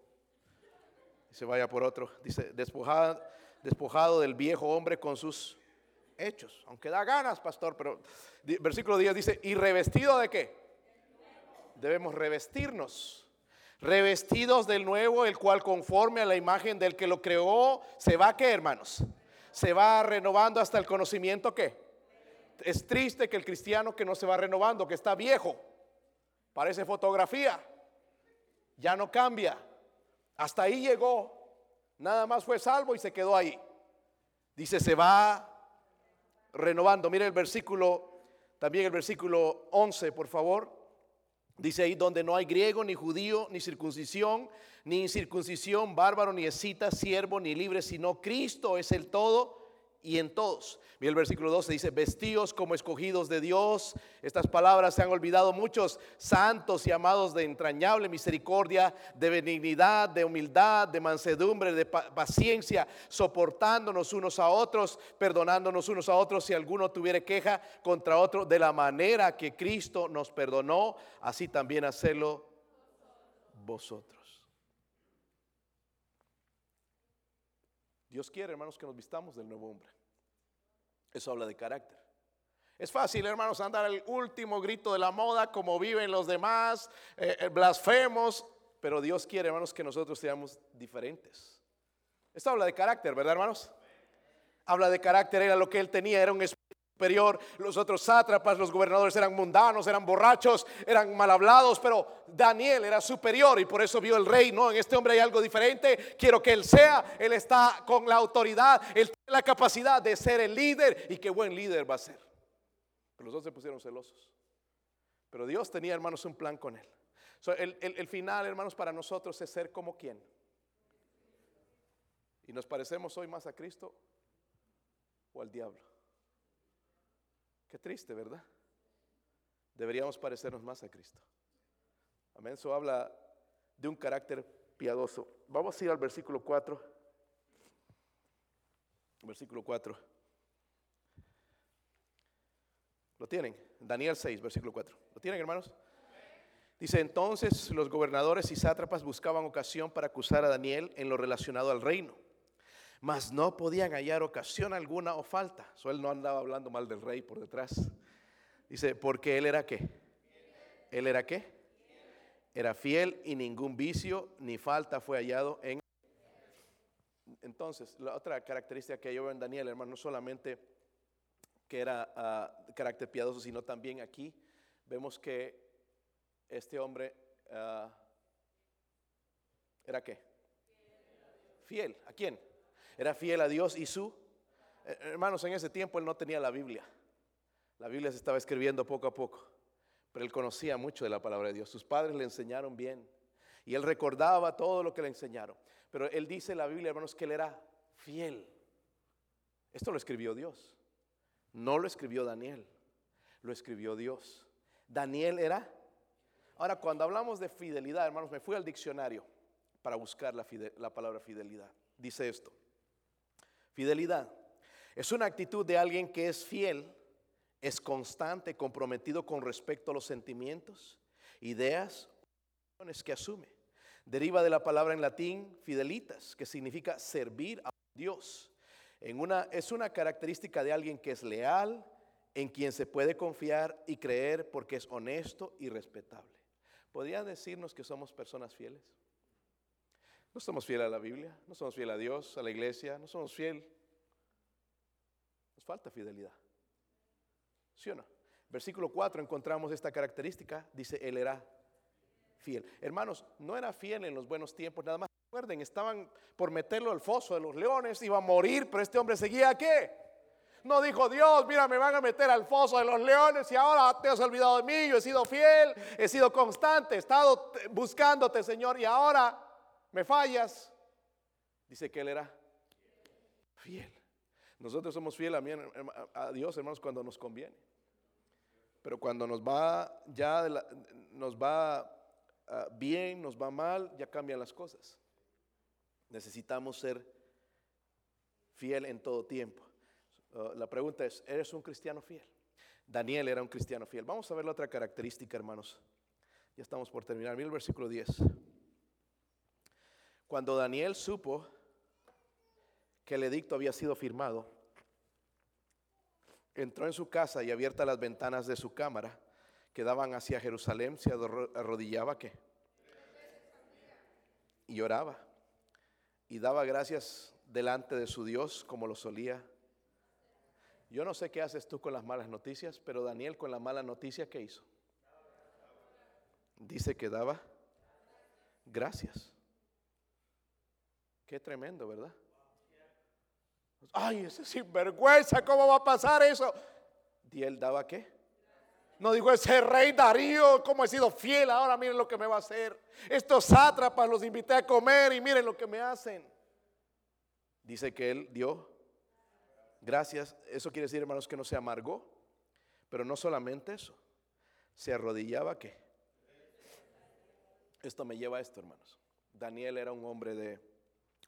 y se vaya por otro. Dice, despojado, despojado del viejo hombre con sus hechos. Aunque da ganas, pastor, pero versículo 10 dice, ¿y revestido de qué? Debemos revestirnos. Revestidos del nuevo, el cual conforme a la imagen del que lo creó, se va qué, hermanos? se va renovando hasta el conocimiento que es triste que el cristiano que no se va renovando, que está viejo, parece fotografía, ya no cambia. Hasta ahí llegó, nada más fue salvo y se quedó ahí. Dice, se va renovando. Mire el versículo, también el versículo 11, por favor. Dice ahí, donde no hay griego, ni judío, ni circuncisión, ni incircuncisión, bárbaro, ni escita, siervo, ni libre, sino Cristo es el todo y en todos. Mira el versículo 12 dice, vestidos como escogidos de Dios. Estas palabras se han olvidado muchos santos y amados de entrañable misericordia, de benignidad, de humildad, de mansedumbre, de paciencia, soportándonos unos a otros, perdonándonos unos a otros si alguno tuviera queja contra otro, de la manera que Cristo nos perdonó, así también hacerlo vosotros. Dios quiere, hermanos, que nos vistamos del nuevo hombre. Eso habla de carácter. Es fácil, hermanos, andar el último grito de la moda como viven los demás, eh, eh, blasfemos, pero Dios quiere, hermanos, que nosotros seamos diferentes. Esto habla de carácter, ¿verdad, hermanos? Habla de carácter, era lo que él tenía, era un los otros sátrapas, los gobernadores eran mundanos, eran borrachos, eran mal hablados, pero Daniel era superior y por eso vio el rey, no, en este hombre hay algo diferente, quiero que él sea, él está con la autoridad, él tiene la capacidad de ser el líder y qué buen líder va a ser. Pero los dos se pusieron celosos. Pero Dios tenía, hermanos, un plan con él. el, el final, hermanos, para nosotros es ser como quien. Y nos parecemos hoy más a Cristo o al diablo. Qué triste, ¿verdad? Deberíamos parecernos más a Cristo. Amén. Eso habla de un carácter piadoso. Vamos a ir al versículo 4. Versículo 4. ¿Lo tienen? Daniel 6, versículo 4. ¿Lo tienen, hermanos? Dice, entonces los gobernadores y sátrapas buscaban ocasión para acusar a Daniel en lo relacionado al reino mas no podían hallar ocasión alguna o falta. So, él no andaba hablando mal del rey por detrás. Dice, porque él era qué? ¿Él era qué? Era fiel y ningún vicio ni falta fue hallado en... Entonces, la otra característica que yo veo en Daniel, hermano, no solamente que era uh, carácter piadoso, sino también aquí vemos que este hombre uh, era qué? Fiel. ¿A quién? Era fiel a Dios y su... Eh, hermanos, en ese tiempo él no tenía la Biblia. La Biblia se estaba escribiendo poco a poco, pero él conocía mucho de la palabra de Dios. Sus padres le enseñaron bien y él recordaba todo lo que le enseñaron. Pero él dice en la Biblia, hermanos, que él era fiel. Esto lo escribió Dios. No lo escribió Daniel, lo escribió Dios. Daniel era... Ahora, cuando hablamos de fidelidad, hermanos, me fui al diccionario para buscar la, la palabra fidelidad. Dice esto. Fidelidad. Es una actitud de alguien que es fiel, es constante, comprometido con respecto a los sentimientos, ideas, que asume. Deriva de la palabra en latín fidelitas, que significa servir a Dios. Es una característica de alguien que es leal, en quien se puede confiar y creer porque es honesto y respetable. ¿Podría decirnos que somos personas fieles? No somos fieles a la Biblia, no somos fieles a Dios, a la iglesia, no somos fieles. Nos falta fidelidad. ¿Sí o no? Versículo 4 encontramos esta característica. Dice, él era fiel. Hermanos, no era fiel en los buenos tiempos, nada más. Recuerden, estaban por meterlo al foso de los leones, iba a morir, pero este hombre seguía qué? No dijo Dios, mira, me van a meter al foso de los leones y ahora te has olvidado de mí. Yo he sido fiel, he sido constante, he estado buscándote, Señor, y ahora me fallas. Dice que él era fiel. Nosotros somos fieles a, Dios, hermanos, cuando nos conviene. Pero cuando nos va ya nos va ah, bien, nos va mal, ya cambian las cosas. Necesitamos ser fiel en todo tiempo. Ah, la pregunta es, ¿eres un cristiano fiel? Daniel era un cristiano fiel. Vamos a ver la otra característica, hermanos. Ya estamos por terminar. Mira el versículo 10. Cuando Daniel supo que el edicto había sido firmado, entró en su casa y abiertas las ventanas de su cámara que daban hacia Jerusalén, se arrodillaba que y oraba y daba gracias delante de su Dios como lo solía. Yo no sé qué haces tú con las malas noticias, pero Daniel con la mala noticia, ¿qué hizo? Dice que daba gracias. Qué tremendo, ¿verdad? Ay, ese sinvergüenza, ¿cómo va a pasar eso? ¿Y él daba qué? No dijo ese rey Darío, cómo he sido fiel, ahora miren lo que me va a hacer. Estos sátrapas los invité a comer y miren lo que me hacen. Dice que él dio gracias. Eso quiere decir, hermanos, que no se amargó. Pero no solamente eso. Se arrodillaba que. Esto me lleva a esto, hermanos. Daniel era un hombre de,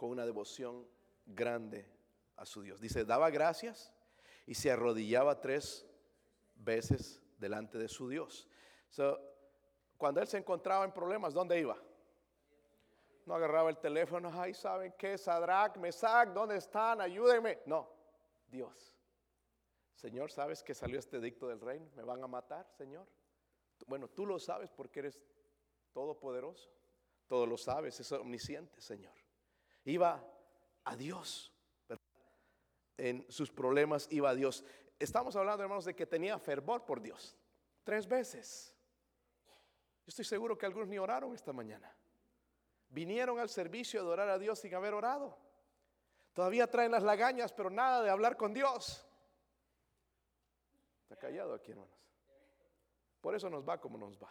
con una devoción grande a su Dios. Dice, daba gracias y se arrodillaba tres veces delante de su Dios. cuando él se encontraba en problemas, ¿dónde iba? No agarraba el teléfono, ay, ¿saben qué? Sadrach, Mesach, ¿dónde están? Ayúdenme. No, Dios. Señor, ¿sabes que salió este dicto del reino? ¿Me van a matar, Señor? Bueno, tú lo sabes porque eres todopoderoso. Todo lo sabes, es omnisciente, Señor. Iba a Dios. En sus problemas iba a Dios. Estamos hablando, hermanos, de que tenía fervor por Dios. Tres veces. Yo estoy seguro que algunos ni oraron esta mañana. Vinieron al servicio a adorar a Dios sin haber orado. Todavía traen las lagañas, pero nada de hablar con Dios. Está callado aquí, hermanos. Por eso nos va como nos va.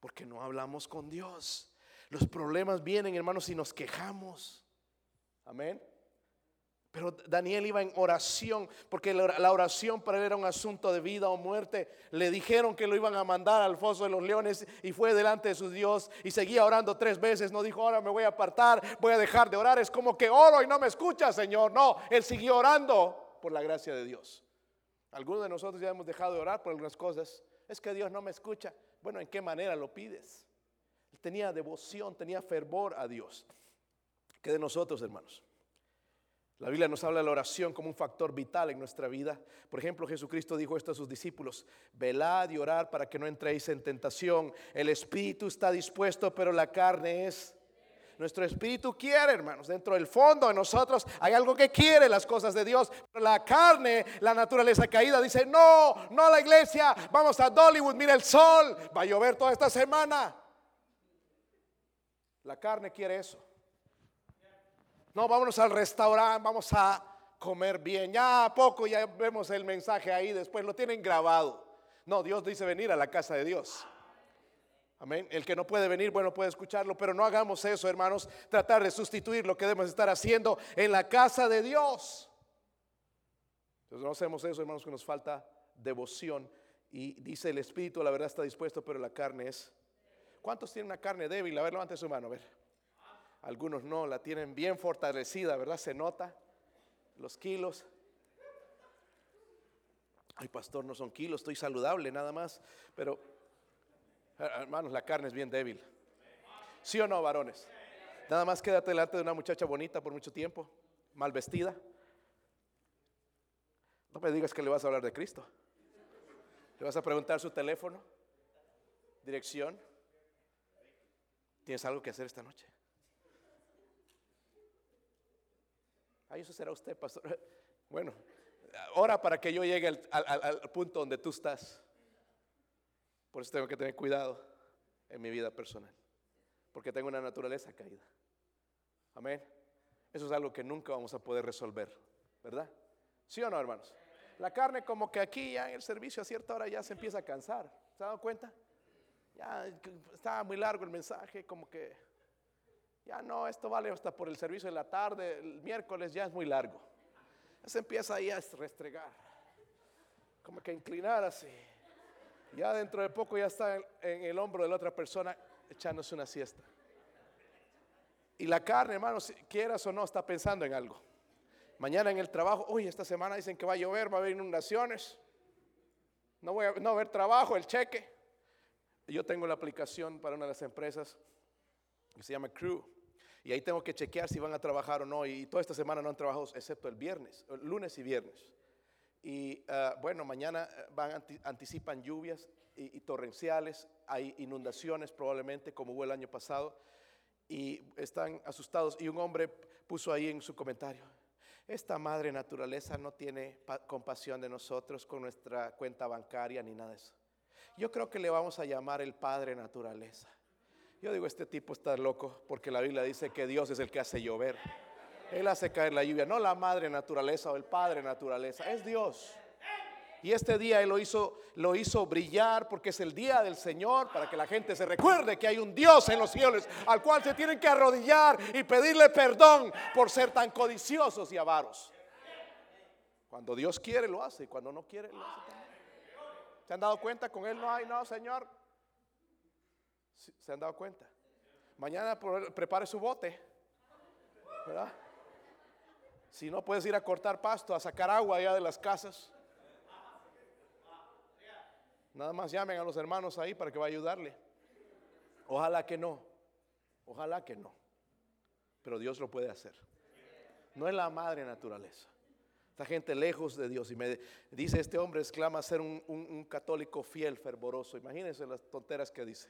Porque no hablamos con Dios. Los problemas vienen, hermanos, y nos quejamos. Amén. Pero Daniel iba en oración, porque la oración para él era un asunto de vida o muerte. Le dijeron que lo iban a mandar al foso de los leones y fue delante de su Dios y seguía orando tres veces. No dijo, ahora me voy a apartar, voy a dejar de orar. Es como que oro y no me escucha, Señor. No, él siguió orando por la gracia de Dios. Algunos de nosotros ya hemos dejado de orar por algunas cosas. Es que Dios no me escucha. Bueno, ¿en qué manera lo pides? Tenía devoción, tenía fervor a Dios. ¿Qué de nosotros, hermanos? La Biblia nos habla de la oración como un factor vital en nuestra vida. Por ejemplo, Jesucristo dijo esto a sus discípulos, velad y orar para que no entréis en tentación. El espíritu está dispuesto, pero la carne es... Nuestro espíritu quiere, hermanos, dentro del fondo de nosotros hay algo que quiere las cosas de Dios. Pero la carne, la naturaleza caída, dice, no, no la iglesia, vamos a Dollywood, mira el sol, va a llover toda esta semana. La carne quiere eso. No, vámonos al restaurante, vamos a comer bien. Ya a poco ya vemos el mensaje ahí, después lo tienen grabado. No, Dios dice venir a la casa de Dios. Amén. El que no puede venir, bueno, puede escucharlo, pero no hagamos eso, hermanos. Tratar de sustituir lo que debemos estar haciendo en la casa de Dios. Entonces no hacemos eso, hermanos, que nos falta devoción. Y dice el espíritu, la verdad está dispuesto, pero la carne es. ¿Cuántos tienen una carne débil? A ver, levante su mano, a ver algunos no, la tienen bien fortalecida, ¿verdad? Se nota los kilos. Ay, pastor, no son kilos, estoy saludable nada más, pero hermanos, la carne es bien débil. ¿Sí o no, varones? Nada más quédate delante de una muchacha bonita por mucho tiempo, mal vestida. No me digas que le vas a hablar de Cristo. Le vas a preguntar su teléfono, dirección. ¿Tienes algo que hacer esta noche? Ay, eso será usted, pastor. Bueno, ora para que yo llegue al, punto donde tú estás. Por eso tengo que tener cuidado en mi vida personal. Porque tengo una naturaleza caída. Amén. Eso es algo que nunca vamos a poder resolver, ¿verdad? ¿Sí o no, hermanos? La carne como que aquí ya en el servicio a cierta hora ya se empieza a cansar. ¿Se ha dado cuenta? Ya estaba muy largo el mensaje, como que ya no, esto vale hasta por el servicio de la tarde, el miércoles ya es muy largo. se empieza ahí a restregar, como que inclinar así. Ya dentro de poco ya está en, el hombro de la otra persona echándose una siesta. Y la carne, hermanos, quieras o no, está pensando en algo. Mañana en el trabajo, hoy esta semana dicen que va a llover, va a haber inundaciones. No voy a no haber trabajo, el cheque. Yo tengo la aplicación para una de las empresas que se llama Crew. Y ahí tengo que chequear si van a trabajar o no. Y toda esta semana no han trabajado, excepto el viernes, lunes y viernes. Y ah, bueno, mañana eh, van, anticipan lluvias y, torrenciales, hay inundaciones probablemente como hubo el año pasado. Y están asustados. Y un hombre puso ahí en su comentario, esta madre naturaleza no tiene compasión de nosotros con nuestra cuenta bancaria ni nada de eso. Yo creo que le vamos a llamar el Padre Naturaleza. Yo digo, este tipo está loco porque la Biblia dice que Dios es el que hace llover. Él hace caer la lluvia, no la madre naturaleza o el padre naturaleza, es Dios. Y este día Él lo hizo, lo hizo brillar porque es el día del Señor para que la gente se recuerde que hay un Dios en los cielos al cual se tienen que arrodillar y pedirle perdón por ser tan codiciosos y avaros. Cuando Dios quiere lo hace y cuando no quiere lo hace. ¿Se han dado cuenta? Con Él no hay, no, Señor. ¿Se han dado cuenta? Mañana prepare su bote. ¿Verdad? Si no puedes ir a cortar pasto, a sacar agua allá de las casas. Nada más llamen a los hermanos ahí para que va a ayudarle. Ojalá que no. Ojalá que no. Pero Dios lo puede hacer. No es la madre naturaleza. Esta gente lejos de Dios. Y me dice este hombre, exclama ser un, católico fiel, fervoroso. Imagínense las tonteras que dice.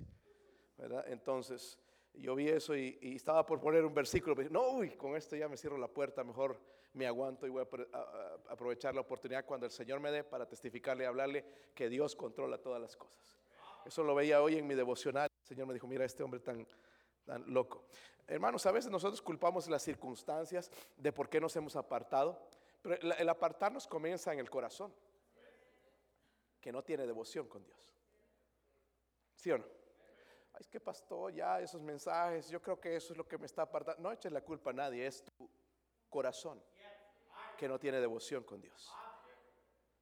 ¿verdad? Entonces, yo vi eso y, estaba por poner un versículo. no, uy, con esto ya me cierro la puerta. Mejor me aguanto y voy a, aprovechar la oportunidad cuando el Señor me dé para testificarle y hablarle que Dios controla todas las cosas. Eso lo veía hoy en mi devocional. El Señor me dijo, mira, este hombre tan, tan loco. Hermanos, a veces nosotros culpamos las circunstancias de por qué nos hemos apartado, pero el apartarnos comienza en el corazón, que no tiene devoción con Dios. ¿Sí o no? Ay, es que pastor, ya esos mensajes, yo creo que eso es lo que me está apartando. No eches la culpa a nadie, es tu corazón que no tiene devoción con Dios.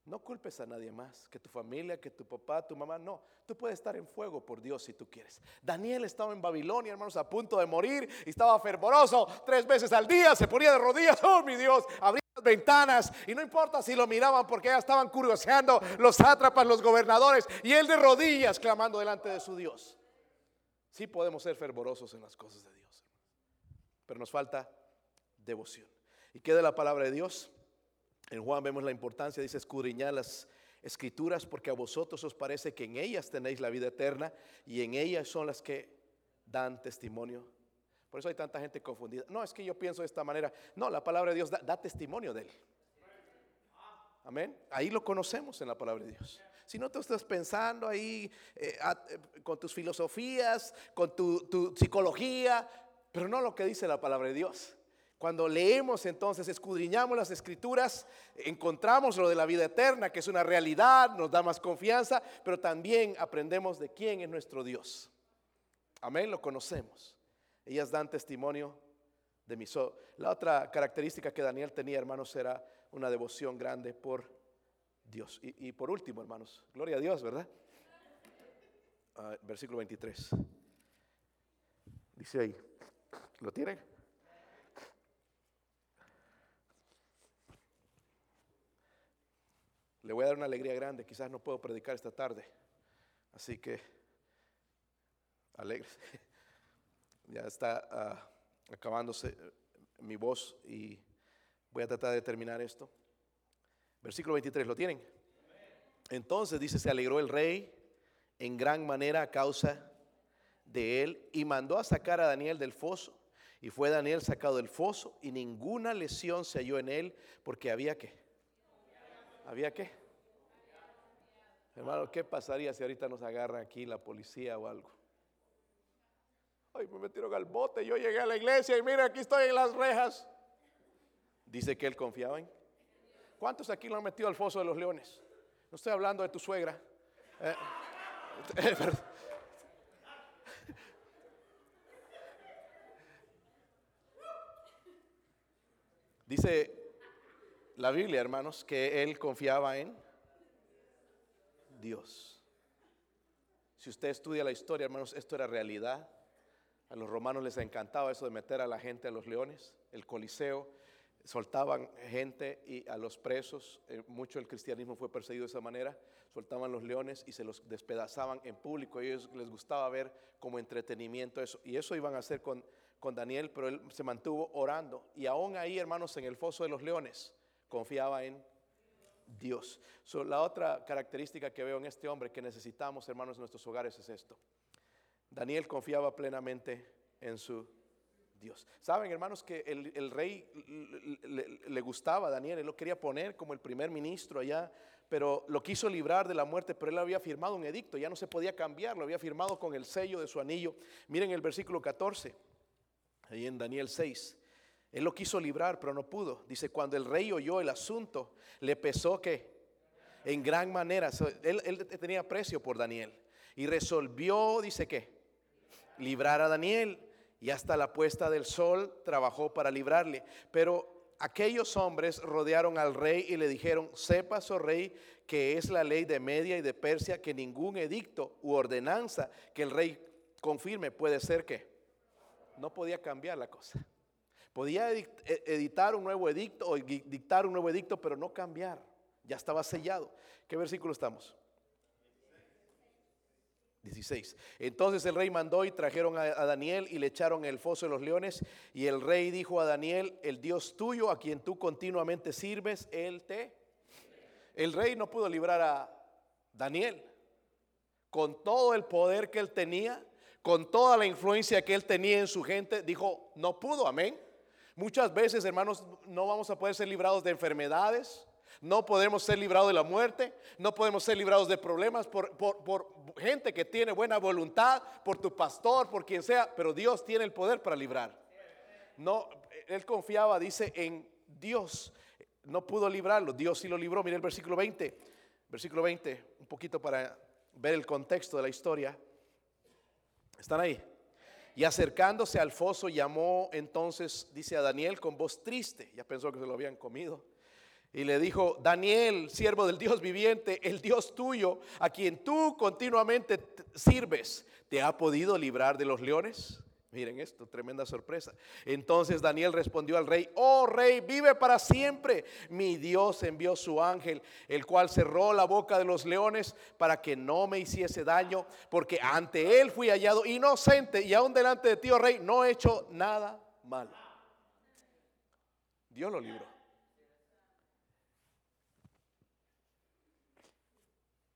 No culpes a nadie más, que tu familia, que tu papá, tu mamá, no. Tú puedes estar en fuego por Dios si tú quieres. Daniel estaba en Babilonia, hermanos, a punto de morir, y estaba fervoroso tres veces al día, se ponía de rodillas, oh mi Dios, abría ventanas, y no importa si lo miraban porque ya estaban curioseando los sátrapas, los gobernadores, y él de rodillas clamando delante de su Dios. Sí podemos ser fervorosos en las cosas de Dios, pero nos falta devoción. ¿Y qué de la palabra de Dios? En Juan vemos la importancia, dice, escudriñar las escrituras porque a vosotros os parece que en ellas tenéis la vida eterna y en ellas son las que dan testimonio. Por eso hay tanta gente confundida. No, es que yo pienso de esta manera. No, la palabra de Dios da, testimonio de él. Amén. Ahí lo conocemos en la palabra de Dios. Si no te estás pensando ahí eh, eh, con tus filosofías, con tu psicología, pero no lo que dice la palabra de Dios. Cuando leemos entonces, escudriñamos las escrituras, encontramos lo de la vida eterna, que es una realidad, nos da más confianza, pero también aprendemos de quién es nuestro Dios. Amén, lo conocemos. Ellas dan testimonio de sol. La otra característica que Daniel tenía, hermanos, era una devoción grande por Dios. Y, por último, hermanos, gloria a Dios, ¿verdad? Ah, versículo 23. Dice ahí, ¿lo tienen? Le voy a dar una alegría grande, quizás no puedo predicar esta tarde. Así que, alegre. Ya está ah, acabándose eh, mi voz y voy a tratar de terminar esto. Versículo 23, ¿lo tienen? Entonces dice, se alegró el rey en gran manera a causa de él y mandó a sacar a Daniel del foso. Y fue Daniel sacado del foso y ninguna lesión se halló en él porque había que ¿Había qué? Hermano, ¿qué pasaría si ahorita nos agarra aquí la policía o algo? Ay, me metieron al bote, yo llegué a la iglesia y mira, aquí estoy en las rejas. Dice que él confiaba en. ¿Cuántos aquí lo han metido al foso de los leones? No estoy hablando de tu suegra. Eh, Dice la Biblia, hermanos, que él confiaba en Dios. Si usted estudia la historia, hermanos, esto era realidad. A los romanos les encantaba eso de meter a la gente a los leones, el coliseo, soltaban gente y a los presos, eh, mucho el cristianismo fue perseguido de esa manera, soltaban los leones y se los despedazaban en público. A ellos les gustaba ver como entretenimiento eso. Y eso iban a hacer con, con Daniel, pero él se mantuvo orando. Y aún ahí, hermanos, en el foso de los leones, confiaba en Dios. la otra característica que veo en este hombre que necesitamos, hermanos, en nuestros hogares es esto. Daniel confiaba plenamente en su Dios. Saben, hermanos, que el, rey le, gustaba a Daniel, él lo quería poner como el primer ministro allá, pero lo quiso librar de la muerte, pero él había firmado un edicto, ya no se podía cambiar, lo había firmado con el sello de su anillo. Miren el versículo 14, ahí en Daniel 6. Él lo quiso librar, pero no pudo. Dice, cuando el rey oyó el asunto, le pesó que en gran manera, él, tenía precio por Daniel. Y resolvió, dice que, librar a Daniel. Y hasta la puesta del sol trabajó para librarle. Pero aquellos hombres rodearon al rey y le dijeron, sepas, oh rey, que es la ley de Media y de Persia, que ningún edicto u ordenanza que el rey confirme puede ser que no podía cambiar la cosa. Podía e, editar un nuevo edicto o dictar un nuevo edicto, pero no cambiar. Ya estaba sellado. ¿Qué versículo estamos? 16. Entonces el rey mandó y trajeron a, Daniel y le echaron el foso de los leones. Y el rey dijo a Daniel, el Dios tuyo a quien tú continuamente sirves, él te... El rey no pudo librar a Daniel. Con todo el poder que él tenía, con toda la influencia que él tenía en su gente, dijo, no pudo, amén. Muchas veces, hermanos, no vamos a poder ser librados de enfermedades, no podemos ser librados de la muerte, no podemos ser librados de problemas por, gente que tiene buena voluntad, por tu pastor, por quien sea, pero Dios tiene el poder para librar. No, él confiaba, dice, en Dios. No pudo librarlo, Dios sí lo libró. Mire el versículo 20, versículo 20, un poquito para ver el contexto de la historia. ¿Están ahí? Y acercándose al foso llamó entonces, dice a Daniel con voz triste, ya pensó que se lo habían comido y le dijo, Daniel, siervo del Dios viviente, el Dios tuyo, a quien tú continuamente sirves, ¿te ha podido librar de los leones? Miren esto, tremenda sorpresa. Entonces Daniel respondió al rey, oh rey, vive para siempre. Mi Dios envió su ángel, el cual cerró la boca de los leones para que no me hiciese daño, porque ante él fui hallado inocente y aún delante de ti, oh rey, no he hecho nada malo. Dios lo libró.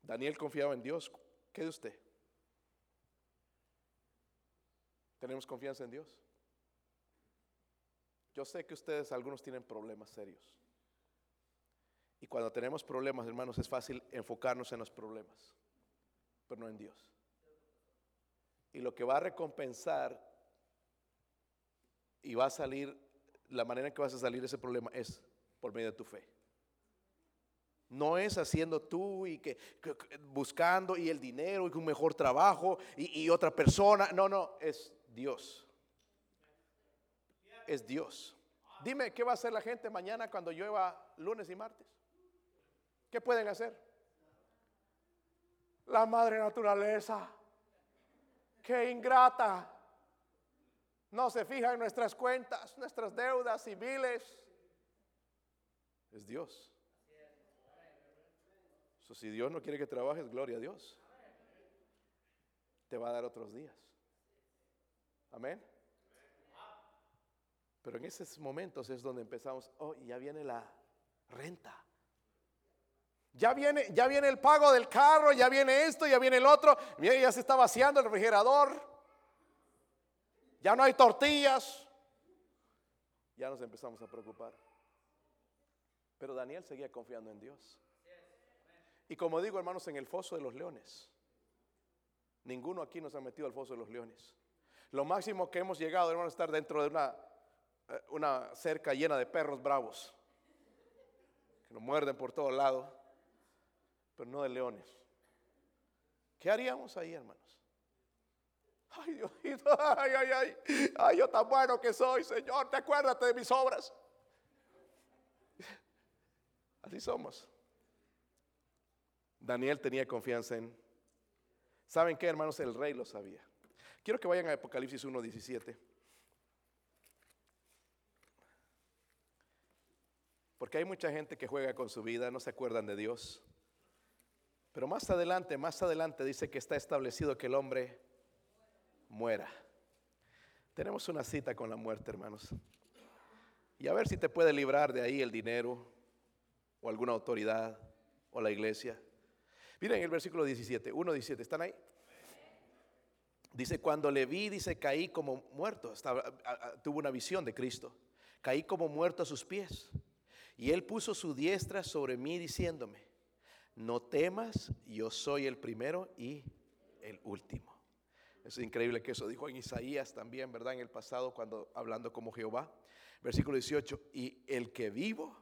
Daniel confiaba en Dios. ¿Qué de usted? ¿Tenemos confianza en Dios? Yo sé que ustedes, algunos tienen problemas serios. Y cuando tenemos problemas, hermanos, es fácil enfocarnos en los problemas, pero no en Dios. Y lo que va a recompensar y va a salir, la manera en que vas a salir de ese problema es por medio de tu fe. No es haciendo tú y que, buscando y el dinero y un mejor trabajo y, y otra persona. No, no, es Dios. Es Dios. Dime, ¿qué va a hacer la gente mañana cuando llueva lunes y martes? ¿Qué pueden hacer? La madre naturaleza. Qué ingrata. No se fija en nuestras cuentas, nuestras deudas civiles. Es Dios si Dios no quiere que trabajes, gloria a Dios. Te va a dar otros días. Amén. Pero en esos momentos es donde empezamos, oh, ya viene la renta. Ya viene, ya viene el pago del carro, ya viene esto, ya viene el otro. Ya se está vaciando el refrigerador. Ya no hay tortillas. Ya nos empezamos a preocupar. Pero Daniel seguía confiando en Dios. Y como digo, hermanos, en el foso de los leones. Ninguno aquí nos ha metido al foso de los leones. Lo máximo que hemos llegado, hermanos, es estar dentro de una, eh, una cerca llena de perros bravos. Que nos muerden por todos lados. Pero no de leones. ¿Qué haríamos ahí, hermanos? Ay, Diosito, ay, ay, ay. Ay, yo tan bueno que soy, Señor. Te acuérdate de mis obras. Así somos. Daniel tenía confianza en... ¿Saben qué, hermanos? El rey lo sabía. Quiero que vayan a Apocalipsis 1.17. Porque hay mucha gente que juega con su vida, no se acuerdan de Dios. Pero más adelante, más adelante dice que está establecido que el hombre muera. Tenemos una cita con la muerte, hermanos. Y a ver si te puede librar de ahí el dinero o alguna autoridad o la iglesia. Miren el versículo 17, 1, 17, ¿están ahí? Dice, cuando le vi, dice, caí como muerto. tuvo una visión de Cristo. Caí como muerto a sus pies. Y él puso su diestra sobre mí diciéndome, no temas, yo soy el primero y el último. Es increíble que eso dijo en Isaías también, ¿verdad? En el pasado, cuando hablando como Jehová. Versículo 18, y el que vivo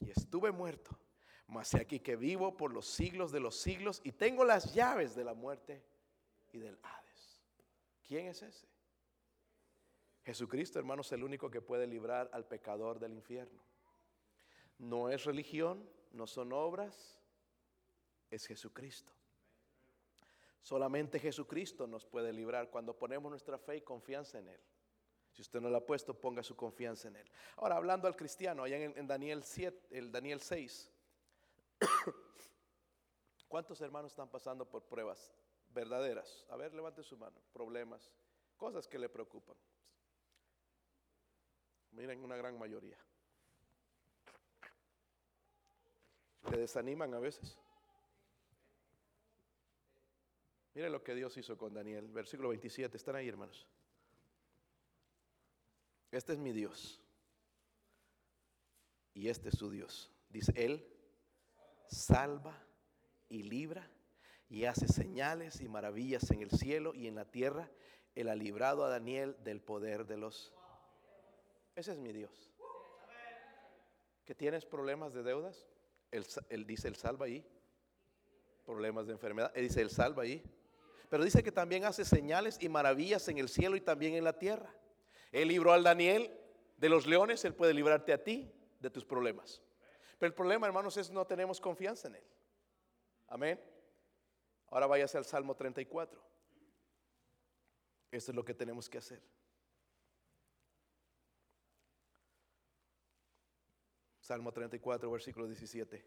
y estuve muerto, mas aquí que vivo por los siglos de los siglos y tengo las llaves de la muerte y del Hades. ¿Quién es ese? Jesucristo, hermanos, es el único que puede librar al pecador del infierno. No es religión, no son obras, es Jesucristo. Solamente Jesucristo nos puede librar cuando ponemos nuestra fe y confianza en Él. Si usted no lo ha puesto, ponga su confianza en Él. Ahora, hablando al cristiano, allá en, Daniel 7, el Daniel 6, ¿cuántos hermanos están pasando por pruebas verdaderas? A ver, levante su mano. Problemas, cosas que le preocupan. Miren, una gran mayoría. Le desaniman a veces. Miren lo que Dios hizo con Daniel. Versículo 27. Están ahí, hermanos. Este es mi Dios. Y este es su Dios. Dice, Él salva y libra y hace señales y maravillas en el cielo y en la tierra. Él ha librado a Daniel del poder de los... Ese es mi Dios. ¿Que tienes problemas de deudas? Él, dice, Él salva ahí. Problemas de enfermedad. Él dice, Él salva ahí. Pero dice que también hace señales y maravillas en el cielo y también en la tierra. Él libró al Daniel de los leones, Él puede librarte a ti de tus problemas. Pero el problema, hermanos, es no tenemos confianza en Él. Amén. Ahora váyase al Salmo 34. Esto es lo que tenemos que hacer. Salmo 34, versículo 17.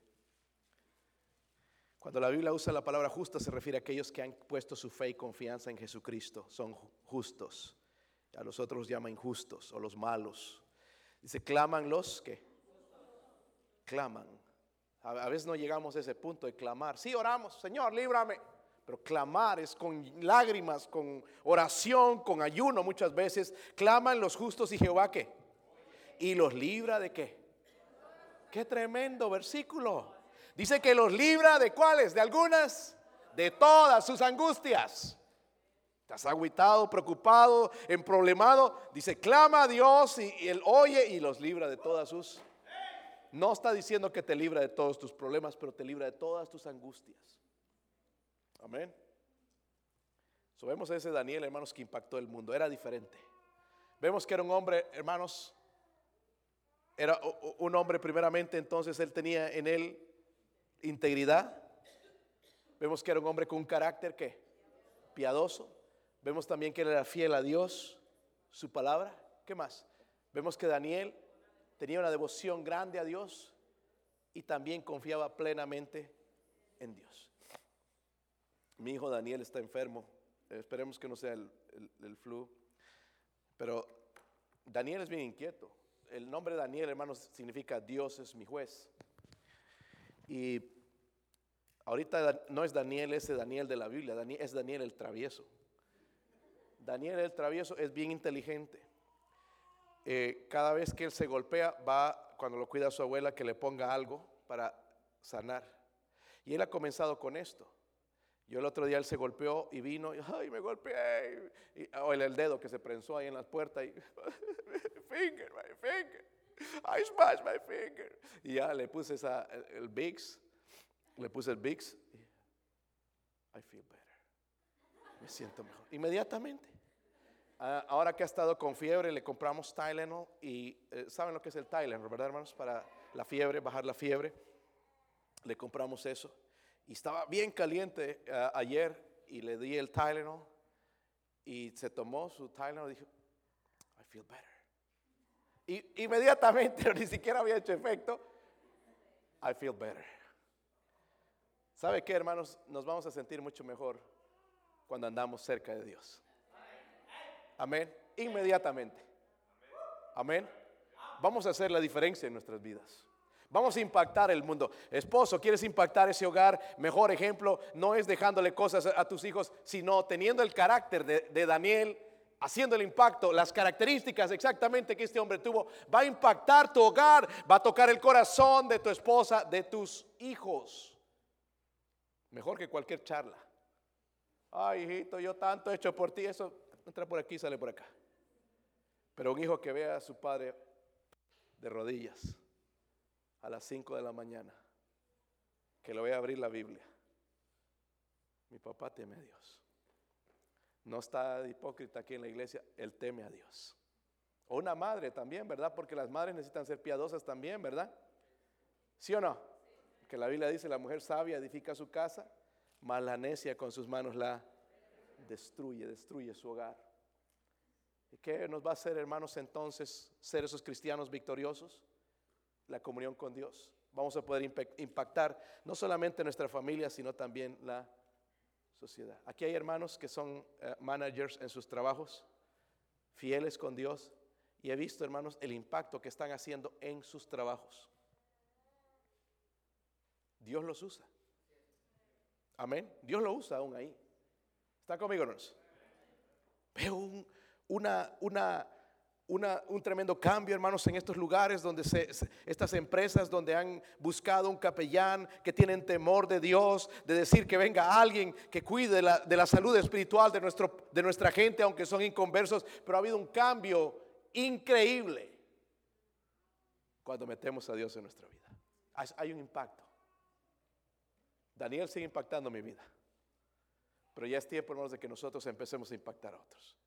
Cuando la Biblia usa la palabra justa se refiere a aquellos que han puesto su fe y confianza en Jesucristo. Son justos. A los otros llaman injustos o los malos. Dice, claman los que claman. A veces no llegamos a ese punto de clamar. Sí, oramos, Señor, líbrame. Pero clamar es con lágrimas, con oración, con ayuno muchas veces. Claman los justos y Jehová qué. Y los libra de qué. Qué tremendo versículo. Dice que los libra de cuáles, de algunas, de todas sus angustias. Estás agüitado, preocupado, emproblemado. Dice, clama a Dios y, Él oye y los libra de todas sus. No está diciendo que te libra de todos tus problemas, pero te libra de todas tus angustias. Amén. So, vemos a ese Daniel, hermanos, que impactó el mundo. Era diferente. Vemos que era un hombre, hermanos, era un hombre primeramente, entonces él tenía en él integridad. Vemos que era un hombre con un carácter que piadoso. Vemos también que él era fiel a Dios, su palabra. ¿Qué más? Vemos que Daniel tenía una devoción grande a Dios y también confiaba plenamente en Dios. Mi hijo Daniel está enfermo. Esperemos que no sea el, flu. Pero Daniel es bien inquieto. El nombre Daniel, hermanos, significa Dios es mi juez. Y ahorita no es Daniel ese Daniel de la Biblia, es Daniel el travieso. Daniel el travieso es bien inteligente. Eh, cada vez que él se golpea, va cuando lo cuida su abuela que le ponga algo para sanar. Y él ha comenzado con esto. Yo el otro día él se golpeó y vino, y, ay, me golpeé. o el, dedo que se prensó ahí en la puerta y, finger, my finger. I smashed my finger. Y ya le puse el, el Biggs, le puse el Biggs. I feel better. Me siento mejor. Inmediatamente. Ah, ahora que ha estado con fiebre, le compramos Tylenol y eh, ¿saben lo que es el Tylenol, verdad, hermanos? Para la fiebre, bajar la fiebre. Le compramos eso. Y estaba bien caliente ah, ayer y le di el Tylenol y se tomó su Tylenol y dijo, I feel better. Y inmediatamente, ni siquiera había hecho efecto, I feel better. ¿Sabe qué, hermanos? Nos vamos a sentir mucho mejor cuando andamos cerca de Dios. Amén. Inmediatamente. Amén. Vamos a hacer la diferencia en nuestras vidas. Vamos a impactar el mundo. Esposo, ¿quieres impactar ese hogar? Mejor ejemplo no es dejándole cosas a tus hijos, sino teniendo el carácter de, Daniel, haciendo el impacto, las características exactamente que este hombre tuvo, va a impactar tu hogar, va a tocar el corazón de tu esposa, de tus hijos. Mejor que cualquier charla. Ay, hijito, yo tanto he hecho por ti, eso entra por aquí, sale por acá. Pero un hijo que vea a su padre de rodillas a las 5 de la mañana, que le voy a abrir la Biblia. Mi papá teme a Dios. No está hipócrita aquí en la iglesia, él teme a Dios. O una madre también, ¿verdad? Porque las madres necesitan ser piadosas también, ¿verdad? ¿Sí o no? Que la Biblia dice, la mujer sabia edifica su casa, mas la necia con sus manos la destruye, destruye su hogar. ¿Y qué nos va a hacer, hermanos, entonces ser esos cristianos victoriosos? La comunión con Dios. Vamos a poder impactar no solamente nuestra familia, sino también la sociedad. Aquí hay hermanos que son eh, managers en sus trabajos, fieles con Dios, y he visto, hermanos, el impacto que están haciendo en sus trabajos. Dios los usa. Amén. Dios lo usa aún ahí. ¿Está conmigo, hermanos? Veo una un tremendo cambio, hermanos, en estos lugares donde se, estas empresas donde han buscado un capellán que tienen temor de Dios, de decir que venga alguien que cuide de la, de la salud espiritual de, nuestro, de nuestra gente, aunque son inconversos, pero ha habido un cambio increíble cuando metemos a Dios en nuestra vida. Hay un impacto. Daniel sigue impactando mi vida, pero ya es tiempo, hermanos, de que nosotros empecemos a impactar a otros.